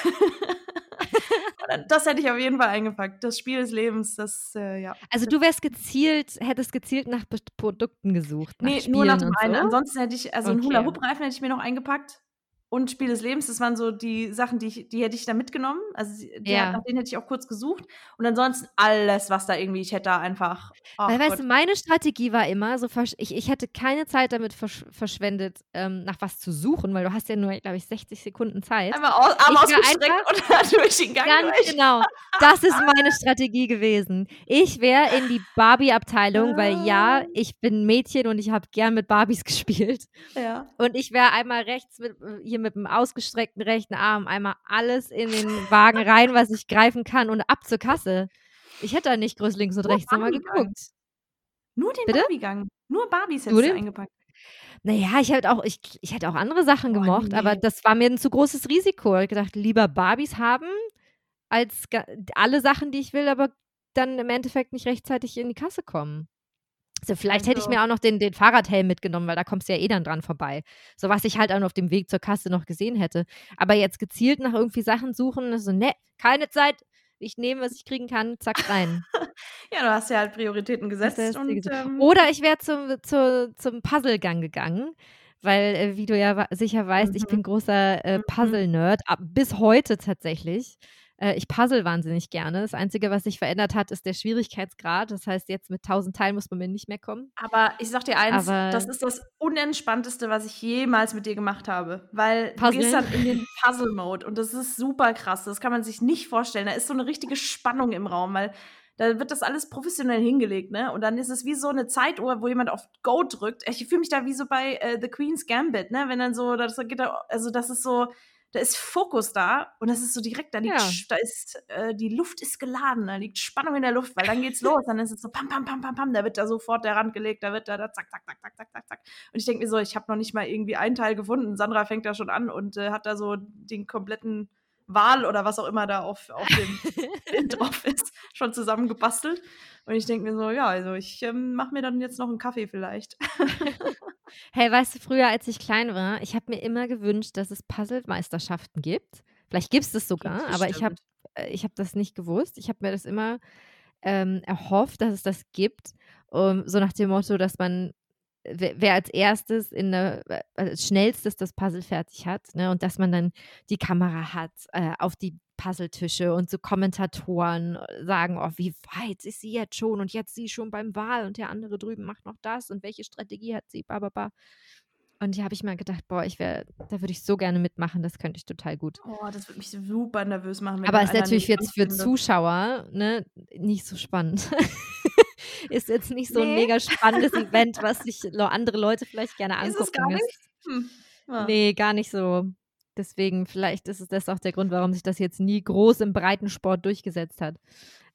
das hätte ich auf jeden Fall eingepackt. Das Spiel des Lebens, das, äh, ja. Also du wärst gezielt, hättest gezielt nach Produkten gesucht. Nach nee, Spielen nur nach dem einen. So? Ansonsten hätte ich, also okay. einen Hula-Hoop-Reifen hätte ich mir noch eingepackt und Spiel des Lebens. Das waren so die Sachen, die, ich, die hätte ich da mitgenommen. Also die, ja. nach denen hätte ich auch kurz gesucht. Und ansonsten alles, was da irgendwie, ich hätte da einfach. Oh Weil, Gott. weißt du, meine Strategie war immer, so ich, ich hätte keine Zeit damit versch verschwendet, ähm, nach was zu suchen, weil du hast ja nur, glaube ich, 60 Sekunden Zeit. Einmal aus, Arm ausgestreckt und durch den Gang Ganz durch. genau. Das ist meine Strategie gewesen. Ich wäre in die Barbie-Abteilung, weil ja, ah. ich bin Mädchen und ich habe gern mit Barbies gespielt. Ja. Und ich wäre einmal rechts mit, hier hier mit dem ausgestreckten rechten Arm einmal alles in den Wagen rein, was ich greifen kann und ab zur Kasse. Ich hätte da nicht größer links und rechts nochmal geguckt. Nur den Barbie-Gang. Nur Barbies hättest du eingepackt. Naja, ich hätte auch, ich, ich hätte auch andere Sachen oh, gemocht, nee. aber das war mir ein zu großes Risiko. Ich habe gedacht, lieber Barbies haben, als alle Sachen, die ich will, aber dann im Endeffekt nicht rechtzeitig in die Kasse kommen. So, vielleicht also. hätte ich also mir auch noch den, den Fahrradhelm mitgenommen, weil da kommst du ja eh dann dran vorbei. So was ich halt auch auf dem Weg zur Kasse noch gesehen hätte. Aber jetzt gezielt nach irgendwie Sachen suchen, so, ne, keine Zeit. Ich nehme, was ich kriegen kann, zack, rein. ja, du hast ja halt Prioritäten gesetzt. Und, ähm Oder ich wäre zum, zu, zum Puzzlegang gegangen weil, äh, wie du ja sicher weißt, mhm. ich bin großer äh, mhm. Puzzle-Nerd, bis heute tatsächlich. Äh, ich puzzle wahnsinnig gerne. Das Einzige, was sich verändert hat, ist der Schwierigkeitsgrad. Das heißt, jetzt mit 1000 Teilen muss man mir nicht mehr kommen. Aber ich sag dir eins, Aber das ist das Unentspannteste, was ich jemals mit dir gemacht habe. Weil Puzzle? du gehst dann in den Puzzle-Mode und das ist super krass. Das kann man sich nicht vorstellen. Da ist so eine richtige Spannung im Raum, weil da wird das alles professionell hingelegt, ne? Und dann ist es wie so eine Zeituhr, wo jemand auf Go drückt. Ich fühle mich da wie so bei äh, The Queen's Gambit, ne? Wenn dann so, das geht da, also das ist so, da ist Fokus da und das ist so direkt, da liegt, ja. da ist, äh, die Luft ist geladen, da liegt Spannung in der Luft, weil dann geht's los, dann ist es so pam, pam, pam, pam, pam, da wird da sofort der Rand gelegt, da wird da, da zack, zack, zack, zack, zack, zack, zack. Und ich denke mir so, ich habe noch nicht mal irgendwie einen Teil gefunden. Sandra fängt da schon an und äh, hat da so den kompletten Wal oder was auch immer da auf, auf dem drauf ist, schon zusammengebastelt. Und ich denke mir so, ja, also ich ähm, mache mir dann jetzt noch einen Kaffee vielleicht. Hey, weißt du, früher, als ich klein war, ich habe mir immer gewünscht, dass es Puzzle-Meisterschaften gibt. Vielleicht gibt es das sogar, Gibt's aber ich habe äh, ich habe das nicht gewusst. Ich habe mir das immer ähm, erhofft, dass es das gibt. Um, so nach dem Motto, dass man, wer, als erstes in der, äh, als schnellstes das Puzzle fertig hat, ne, und dass man dann die Kamera hat äh, auf die Puzzletische und so Kommentatoren äh, sagen, oh, wie weit ist sie jetzt schon und jetzt sie schon beim Wahl und der andere drüben macht noch das und welche Strategie hat sie, ba, ba, ba. Und hier habe ich mal gedacht, boah, ich wäre, da würde ich so gerne mitmachen, das könnte ich total gut. Oh, das würde mich super nervös machen. Aber dann ist natürlich jetzt für Zuschauer ne, nicht so spannend. ist jetzt nicht so ein Nee. mega spannendes Event, was sich andere Leute vielleicht gerne Ist angucken. es gar nicht? Hm. Ja. Nee, gar nicht so. Deswegen, vielleicht ist es das auch der Grund, warum sich das jetzt nie groß im Breitensport durchgesetzt hat.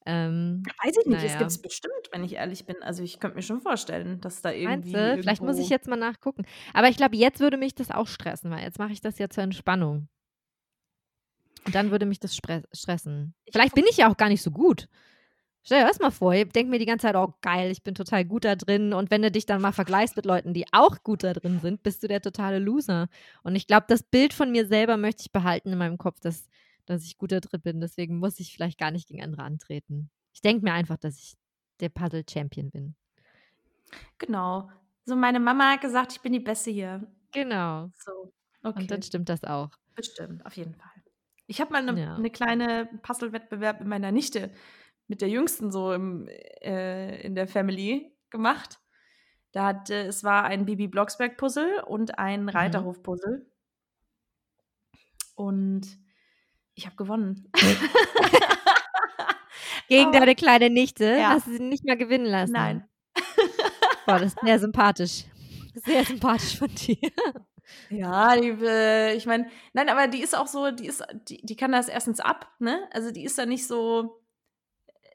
Ähm, Weiß ich nicht, es Naja. gibt es bestimmt, wenn ich ehrlich bin. Also ich könnte mir schon vorstellen, dass da meinst irgendwie. du? Vielleicht muss ich jetzt mal nachgucken. Aber ich glaube, jetzt würde mich das auch stressen, weil jetzt mache ich das ja zur Entspannung. Und dann würde mich das stressen. Ich Vielleicht bin ich ja auch gar nicht so gut. Stell dir das mal vor, ich denke mir die ganze Zeit, oh geil, ich bin total gut da drin. Und wenn du dich dann mal vergleichst mit Leuten, die auch gut da drin sind, bist du der totale Loser. Und ich glaube, das Bild von mir selber möchte ich behalten in meinem Kopf, dass, dass ich gut da drin bin. Deswegen muss ich vielleicht gar nicht gegen andere antreten. Ich denke mir einfach, dass ich der Puzzle-Champion bin. Genau. So, meine Mama hat gesagt, ich bin die Beste hier. Genau. So. Okay. Und dann stimmt das auch. Bestimmt, auf jeden Fall. Ich habe mal eine Ja. ne kleine Puzzle-Wettbewerb mit meiner Nichte, mit der Jüngsten so im, äh, in der Family gemacht. Da hat, äh, es war ein Bibi Blocksberg-Puzzle und ein Reiterhof-Puzzle. Und ich habe gewonnen. Gegen Aber- deine kleine Nichte Ja. hast du sie nicht mehr gewinnen lassen. Nein. Boah, das ist sehr sympathisch. Sehr sympathisch von dir. Ja, die, äh, ich meine, nein, aber die ist auch so, die ist, die, die kann das erstens ab, ne? Also die ist da nicht so,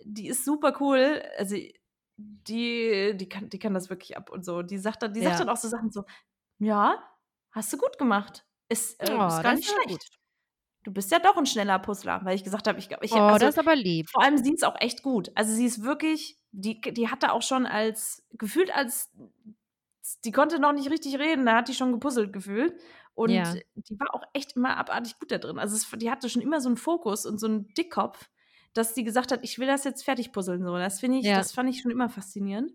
die ist super cool. Also die, die kann, die kann das wirklich ab und so. Die sagt dann, die sagt Ja. dann auch so Sachen so, ja, hast du gut gemacht. Ist, äh, Oh, ist gar nicht schlecht. Du bist ja doch ein schneller Puzzler, weil ich gesagt habe, ich glaube, ich Oh, also, das ist aber lieb. vor allem sie ist auch echt gut. Also sie ist wirklich, die, die hatte auch schon als, gefühlt als, die konnte noch nicht richtig reden, da hat die schon gepuzzelt gefühlt. Und Ja. die war auch echt immer abartig gut da drin. Also es, die hatte schon immer so einen Fokus und so einen Dickkopf, dass sie gesagt hat, ich will das jetzt fertig puzzeln. So. Das finde ich, Ja. das fand ich schon immer faszinierend.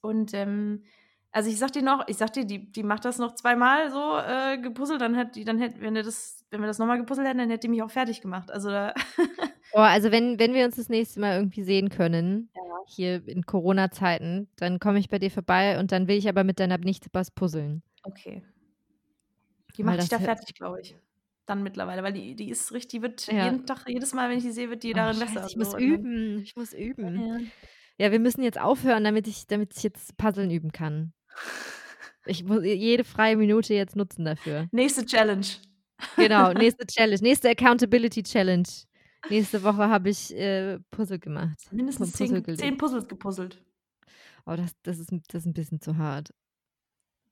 Und ähm, also ich sag dir noch, ich sag dir, die, die macht das noch zweimal so äh, gepuzzelt, dann hätte die, dann hätte, wenn wir das, wenn wir das nochmal gepuzzelt hätten, dann hätte die mich auch fertig gemacht. Also da, Oh, also wenn, wenn wir uns das nächste Mal irgendwie sehen können, Ja. hier in Corona-Zeiten, dann komme ich bei dir vorbei und dann will ich aber mit deiner Nichte was puzzeln. okay. Die macht dich da fertig, glaube ich. Dann mittlerweile, weil die, die ist richtig, die wird Ja. jeden Tag, jedes Mal, wenn ich die sehe, wird die Oh, darin scheiße, besser. ich muss so. Dann- üben. Ich muss üben. Ja. Ja, wir müssen jetzt aufhören, damit ich, damit ich jetzt Puzzeln üben kann. Ich muss jede freie Minute jetzt nutzen dafür. Nächste Challenge. Genau, nächste Challenge, nächste Accountability Challenge. Nächste Woche habe ich äh, Puzzle gemacht. Mindestens zehn, zehn Puzzles gepuzzelt. Oh, das, das, ist, das ist ein bisschen zu hart.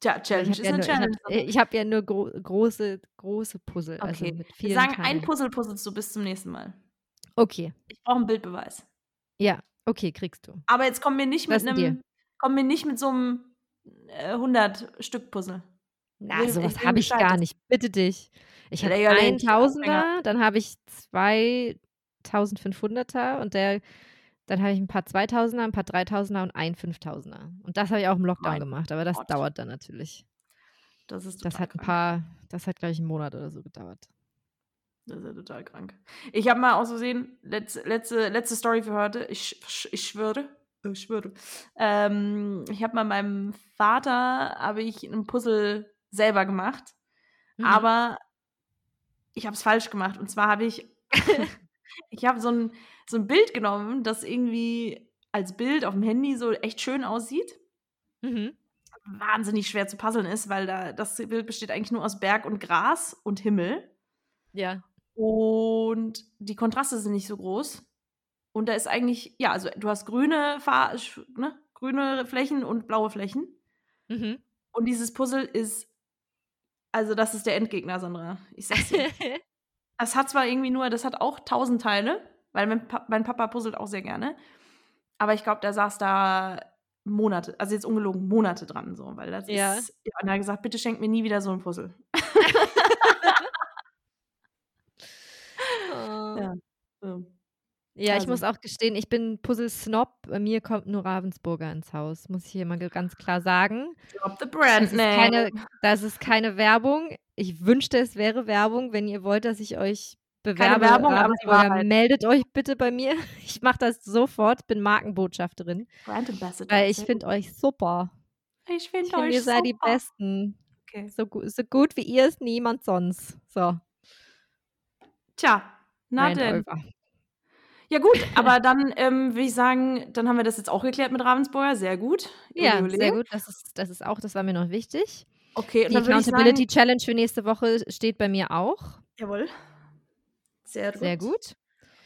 Tja, Challenge ich ist habe eine ja, nur- Challenge. ich hab, ich hab ja nur gro große, große Puzzle. Also Okay. mit Wir vielen sagen, Teilen. ein Puzzle puzzelst du bis zum nächsten Mal. Okay, Ich brauche einen Bildbeweis. ja, okay, kriegst du. Aber jetzt kommen wir nicht mit einem, kommen wir nicht mit so einem äh, 100-Stück-Puzzle. Na, sowas ich will habe ich gar nicht. Bitte dich. Ich habe Ja, ja, einen ich bin Anfänger. Tausender, dann habe ich zwei 1500er und der, dann habe ich ein paar 2000er, ein paar 3000er und ein 5000er. Und das habe ich auch im Lockdown Mein gemacht, aber das Gott. dauert dann natürlich. Das ist Das total hat ein krank. paar, das hat gleich einen Monat oder so gedauert. Das ist ja total krank. Ich habe mal aus Versehen, letzte, letzte, letzte Story für heute, ich, ich schwöre, ich schwöre, ähm, ich habe mal meinem Vater, habe ich ein Puzzle selber gemacht, Mhm. aber ich habe es falsch gemacht. Und zwar habe ich, ich habe so ein, so ein Bild genommen, das irgendwie als Bild auf dem Handy so echt schön aussieht. Mhm. Wahnsinnig schwer zu puzzeln ist, weil da das Bild besteht eigentlich nur aus Berg und Gras und Himmel. Ja. Und die Kontraste sind nicht so groß. Und da ist eigentlich, ja, also du hast grüne, Fa ne, grüne Flächen und blaue Flächen. Mhm. Und dieses Puzzle ist, also das ist der Endgegner, Sandra. Ich sag's dir. Es hat zwar irgendwie nur, das hat auch tausend Teile, weil mein, pa mein Papa puzzelt auch sehr gerne. Aber ich glaube, der saß da Monate, also jetzt ungelogen Monate dran, so, weil das Ja. ist, ja, und er hat gesagt, bitte schenkt mir nie wieder so ein Puzzle. Oh. Ja. So. Ja, ich Also. muss auch gestehen, ich bin Puzzle-Snob. Bei mir kommt nur Ravensburger ins Haus, muss ich hier mal ganz klar sagen. Drop the brand Das ist keine, das ist keine Werbung. Ich wünschte, es wäre Werbung. Wenn ihr wollt, dass ich euch bewerbe, Werbung, aber die Ravensburger, Wahrheit. meldet euch bitte bei mir. Ich mache das sofort, bin Markenbotschafterin, Brand Ambassador. weil ich finde euch super. ich finde Ich finde, euch ihr seid die. Besten. Okay. So, so gut wie ihr ist niemand sonst. So, Tja, na denn. over. Ja gut, aber dann ähm, würde ich sagen, dann haben wir das jetzt auch geklärt mit Ravensburger. Sehr gut. Ja, Ole, ole. sehr gut. Das ist, das ist auch, das war mir noch wichtig. Okay, und Die Accountability sagen, Challenge für nächste Woche steht bei mir auch. jawohl. Sehr gut. Sehr gut.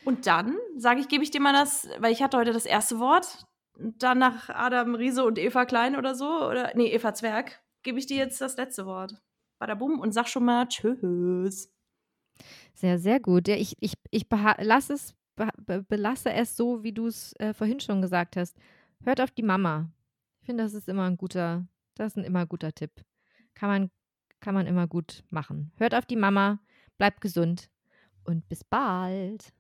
Und dann sage ich, gebe ich dir mal das, weil ich hatte heute das erste Wort. Dann nach Adam Riese und Eva Klein oder so, oder nee, Eva Zwerg, gebe ich dir jetzt das letzte Wort. Badabum und sag schon mal Tschüss. Sehr, sehr gut. Ja, ich ich, ich lass es, be be belasse es so, wie du es äh, vorhin schon gesagt hast. Hört auf die Mama. Ich finde, das ist immer ein guter, das ist ein immer guter Tipp. Kann man, kann man immer gut machen. Hört auf die Mama, bleibt gesund und bis bald.